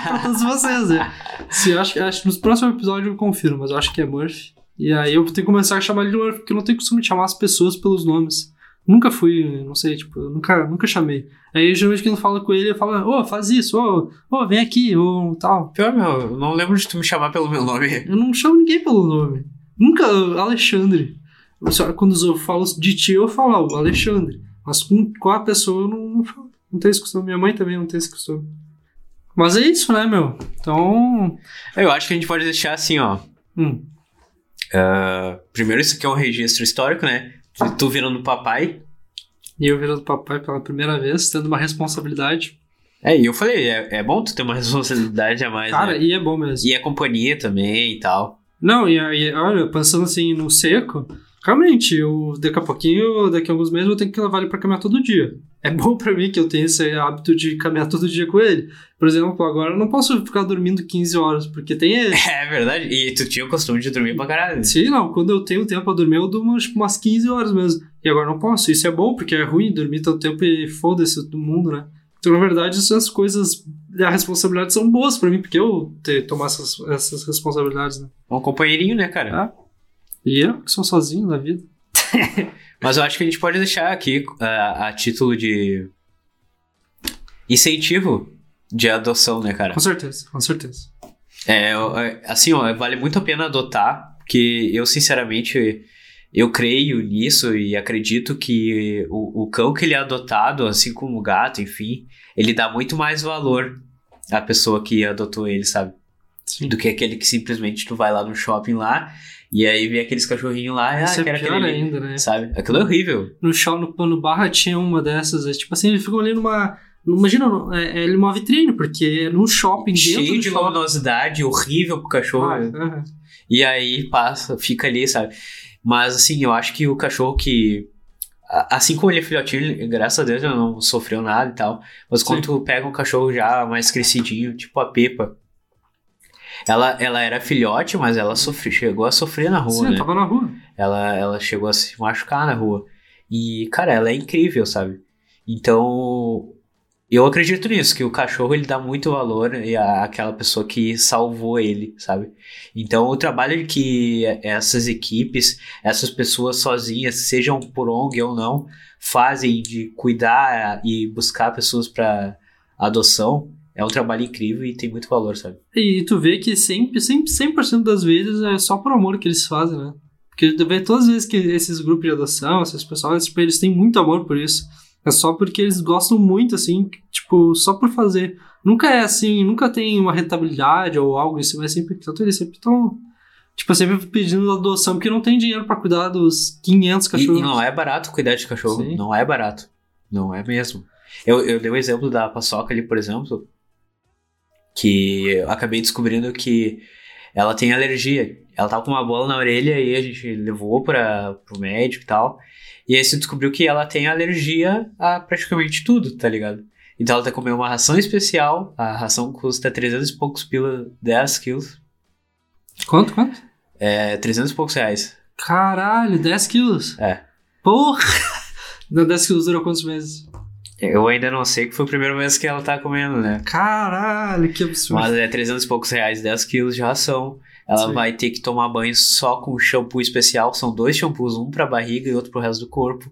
pra todos vocês, né? Se, eu acho, acho nos próximos episódios eu confiro, mas eu acho que é Murphy. E aí eu ter que começar a chamar ele de Murphy, porque eu não tenho costume de chamar as pessoas pelos nomes. Nunca fui, não sei, tipo, nunca, nunca chamei. Aí geralmente quem fala com ele, fala, ô, faz isso, ô, ô, vem aqui, ô, tal. Pior, meu, eu não lembro de tu me chamar pelo meu nome. Eu não chamo ninguém pelo nome. Nunca, Alexandre. Só quando eu falo de ti, eu falo Alexandre. Mas com, com a pessoa eu não, não falo. Não tenho esse costume. Minha mãe também não tem esse costume. Mas é isso, né, meu? Então. Eu acho que a gente pode deixar assim, ó. Hum. Ah, primeiro, isso aqui é um registro histórico, né? Tu virando papai. E eu virando papai pela primeira vez, tendo uma responsabilidade. É, e eu falei, é, é bom tu ter uma responsabilidade a mais, Cara, né? e é bom mesmo. E a companhia também e tal. Não, e aí, olha, pensando assim no seco, realmente, eu, daqui a pouquinho, daqui a alguns meses, eu ter que levar ele pra caminhar todo dia. É bom pra mim que eu tenha esse hábito de caminhar todo dia com ele. Por exemplo, agora eu não posso ficar dormindo 15 horas, porque tem ele. É verdade. E tu tinha o costume de dormir pra caralho. Sim, não, quando eu tenho tempo pra dormir, eu durmo tipo, umas 15 horas mesmo. E agora não posso. Isso é bom, porque é ruim dormir tanto tempo e foda-se do mundo, né? Então, na verdade, essas coisas, a responsabilidade são boas pra mim, porque eu ter, tomar essas, essas responsabilidades, né? Um companheirinho, né, cara? Ah. E eu, que sou sozinho na vida. Mas eu acho que a gente pode deixar aqui ah, a título de incentivo de adoção, né, cara? Com certeza, com certeza. É, é, assim, ó, vale muito a pena adotar, porque eu, sinceramente, eu creio nisso e acredito que o, o cão que ele é adotado, assim como o gato, enfim, ele dá muito mais valor à pessoa que adotou ele, sabe? Sim. Do que aquele que simplesmente tu vai lá no shopping lá e aí vê aqueles cachorrinhos lá, ah, Isso é quero aquele ainda, né? sabe? Aquilo é horrível. No show, no, no barra tinha uma dessas, é, tipo assim, ele ficou ali numa... Imagina, é, é numa vitrine, porque é num shopping Cheio de shopping. luminosidade, horrível pro cachorro. Ah, aham. E aí passa, fica ali, sabe? Mas assim, eu acho que o cachorro que. Assim como ele é filhotinho, graças a Deus ele não sofreu nada e tal. Mas quando Sim. tu pega um cachorro já mais crescidinho, tipo a Pepa. Ela, ela era filhote, mas ela sofre, chegou a sofrer na rua, Sim, né? tava na rua. Ela, ela chegou a se machucar na rua. E, cara, ela é incrível, sabe? Então, eu acredito nisso, que o cachorro ele dá muito valor e àquela pessoa que salvou ele, sabe? Então, o trabalho que essas equipes, essas pessoas sozinhas, sejam por ONG ou não, fazem de cuidar e buscar pessoas para adoção, é um trabalho incrível e tem muito valor, sabe? E tu vê que sempre, sempre 100% das vezes é só por amor que eles fazem, né? Porque tu vê todas as vezes que esses grupos de adoção, esses pessoas, tipo, eles têm muito amor por isso. É só porque eles gostam muito, assim, tipo, só por fazer. Nunca é assim, nunca tem uma rentabilidade ou algo assim, mas sempre, tanto eles sempre estão, tipo, sempre pedindo adoção, porque não tem dinheiro pra cuidar dos 500 E, cachorros. e não é barato cuidar de cachorro. Sim. Não é barato. Não é mesmo. Eu, eu dei o exemplo da paçoca ali, por exemplo, que eu acabei descobrindo que ela tem alergia. Ela tava com uma bola na orelha e a gente levou para pro médico e tal. E aí se descobriu que ela tem alergia a praticamente tudo, tá ligado? Então ela que comer uma ração especial. A ração custa 300 e poucos pila, 10 quilos. Quanto, quanto? É 300 e poucos reais. Caralho, 10 quilos. É. Porra! Não, 10 quilos durou quantos meses? Eu ainda não sei que foi o primeiro mês que ela tá comendo, né? Caralho, que absurdo. Mas é 300 e poucos reais, 10 quilos de ração. Ela Sim. vai ter que tomar banho só com shampoo especial. São dois shampoos, um pra barriga e outro pro resto do corpo.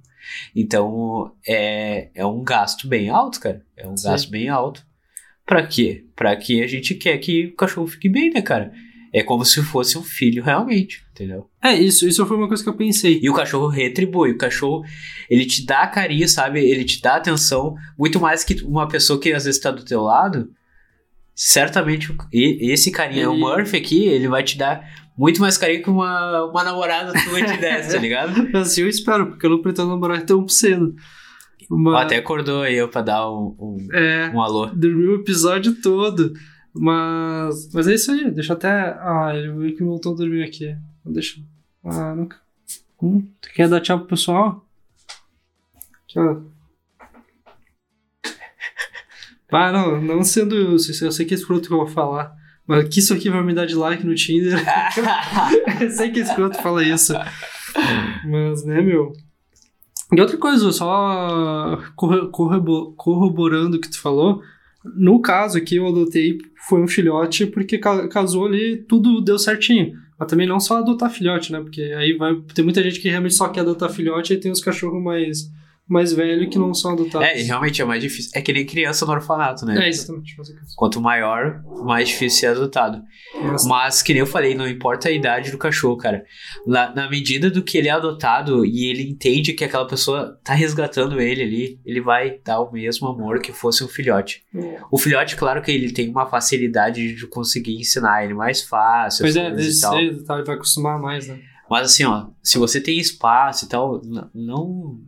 Então é, é um gasto bem alto, cara. É um Sim. gasto bem alto. Pra quê? Pra que a gente quer que o cachorro fique bem, né, cara? É como se fosse um filho realmente, entendeu? É, isso, isso foi uma coisa que eu pensei. E o cachorro retribui. O cachorro, ele te dá carinho, sabe? Ele te dá atenção. Muito mais que uma pessoa que às vezes tá do teu lado. Certamente, esse carinho, o Ele- Murphy aqui, ele vai te dar muito mais carinho que uma, uma namorada tua te desse, tá ligado? Assim eu espero, porque eu não pretendo namorar tão cedo. Ó, Mas, Até acordou aí eu pra dar um, um, é, um alô. dormi o episódio todo. Mas, mas é isso aí, deixa até. Ah, ele viu que voltou a dormir aqui. Deixa. Ah, nunca. Hum, tu quer dar tchau pro pessoal? Tchau. Ah, não, não sendo. Eu eu sei que é escroto que eu vou falar. Mas que isso aqui vai me dar de like no Tinder. eu sei que é escroto fala isso. Mas, né, meu. E outra coisa, só corro- corrobo- corroborando o que tu falou. No caso aqui, eu adotei foi um filhote porque ca- casou ali, tudo deu certinho. Mas também não só adotar filhote, né? Porque aí vai tem muita gente que realmente só quer adotar filhote e tem os cachorros mais mais velho que não são adotados. É, realmente é mais difícil. É que nem criança no orfanato, né? É, exatamente. Quanto maior, mais difícil ser adotado. Mas- Mas, que nem eu falei, não importa a idade do cachorro, cara. Na, na medida do que ele é adotado e ele entende que aquela pessoa tá resgatando ele ali, ele vai dar o mesmo amor que fosse um filhote. O filhote, claro que ele tem uma facilidade de conseguir ensinar ele mais fácil, Pois é, e tal. cedo, tá, ele vai acostumar mais, né? Mas assim, ó, se você tem espaço e tal, não,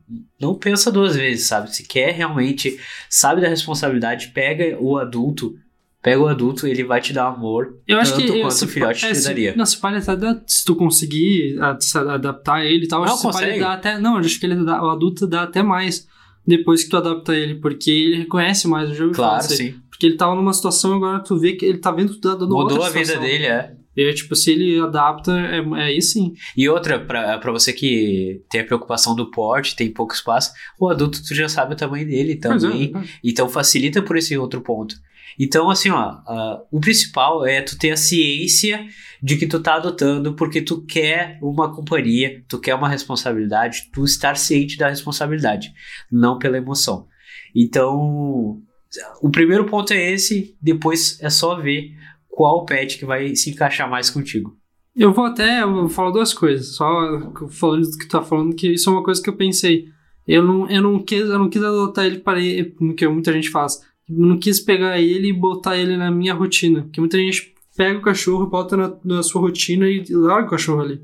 não pensa duas vezes, sabe? Se quer realmente, sabe da responsabilidade, pega o adulto, pega o adulto, ele vai te dar amor. Eu acho que quanto se o filhote pa- te se- daria. Não, se até se tu conseguir se adaptar ele e tal, Não, acho que se dar até. Não, acho que ele dá, o adulto dá até mais depois que tu adapta ele, porque ele reconhece mais o jogo. Claro, sim. Porque ele tava numa situação agora tu vê que ele tá vendo que tu tá dando Mudou a vida dele, é. E aí, tipo, se ele adapta, é, é aí sim. E outra, pra, pra você que tem a preocupação do porte, tem pouco espaço, o adulto tu já sabe o tamanho dele é, também. é. Então facilita por esse outro ponto. Então, assim, ó, ah, o principal é tu ter a ciência de que tu tá adotando porque tu quer uma companhia, tu quer uma responsabilidade, tu estar ciente da responsabilidade, não pela emoção. Então, o primeiro ponto é esse, depois é só ver qual pet que vai se encaixar mais contigo. Eu vou até eu vou falar duas coisas, só falando do que tu tá falando, que isso é uma coisa que eu pensei. Eu não, eu não, quis, eu não quis adotar ele para ele, que muita gente faz. Eu não quis pegar ele e botar ele na minha rotina. Porque muita gente pega o cachorro, bota na, na sua rotina e larga o cachorro ali.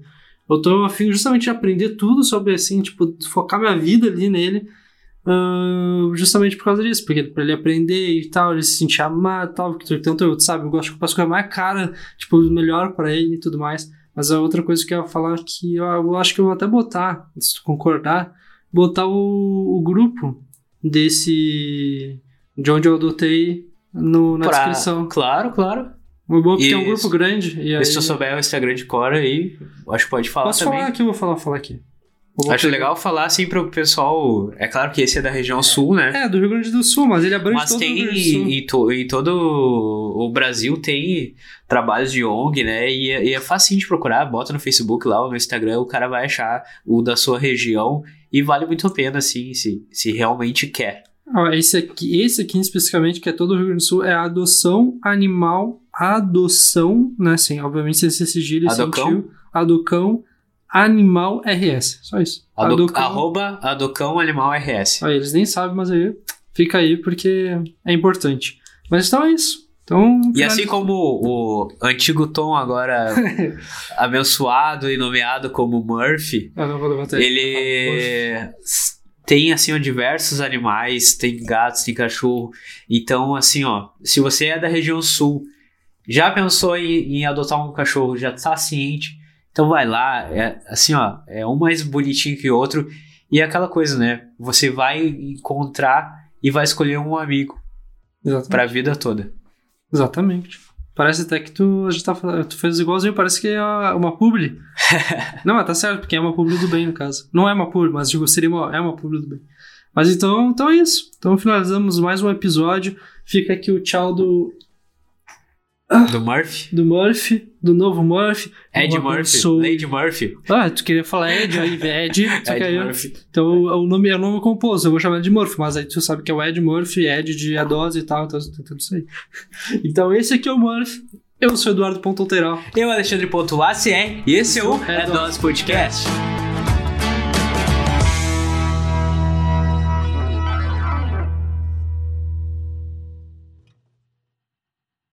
Eu tô afim justamente de aprender tudo sobre assim, tipo, focar minha vida ali nele. Ah, justamente por causa disso, porque pra ele aprender e tal, ele se sentir amado e tal, porque tanto eu, sabe, eu gosto de comprar as coisas mais caras, tipo, melhor pra ele e tudo mais. Mas a outra coisa que eu ia falar é que eu, eu acho que eu vou até botar, se tu concordar, botar o, o grupo desse. de onde eu adotei no, na Pra- descrição. Claro, claro. Uma boa, porque é um grupo grande. E aí, Se tu souber o Instagram de Cora aí, acho que pode falar posso também. falar aqui, eu vou falar, falar aqui. Acho pegar- legal falar assim pro pessoal. É claro que esse é da região sul, né? É, do Rio Grande do Sul, mas ele abrange Mas todo o tem Sul. em, to- em todo o Brasil tem trabalhos de ONG, né? E, é- e é facinho de procurar, bota no Facebook lá ou no Instagram, o cara vai achar o da sua região e vale muito a pena, assim, se, se realmente quer. Esse aqui, esse aqui especificamente, que é todo o Rio Grande do Sul, é a adoção animal, adoção, né? Sim, obviamente sem esse sigilo e Adocão? tio. Adocão Animal RS. Só isso. Ado, Adocão. Arroba Adocão Animal RS. Aí, eles nem sabem, mas aí fica aí porque é importante. Mas então é isso. Então, E assim como o antigo Tom agora abençoado e nomeado como Murphy, ele s- tem assim ó, diversos animais, tem gatos, tem cachorro. Então, assim, ó, se você é da região sul, já pensou em, em adotar um cachorro, já tá ciente, então vai lá, é, assim, ó, é um mais bonitinho que o outro. E é aquela coisa, né? Você vai encontrar e vai escolher um amigo Exatamente. pra vida toda. Exatamente. Parece até que tu, a gente tá, tu fez igualzinho, parece que é uma publi. não, mas tá certo, porque é uma publi do bem, no caso. Não é uma publi, mas digo, seria uma, é uma publi do bem. Mas então, então é isso. Então finalizamos mais um episódio. Fica aqui o tchau do, Do Murphy. do Murphy, do novo Murphy. Ed Murphy. abençoo- Lady Murphy. Ah, tu queria falar Ed, aí Ed, só Ed eu- Murphy. Então o nome é o nome composto, eu vou chamar de Murphy, mas aí tu sabe que é o Ed Murphy, Ed de a dose e tal, então tudo isso aí. Então esse aqui é o Murphy. Eu sou Eduardo Ponto Alteral. Eu, Alexandre.acr, e esse é o É É Dose Podcast.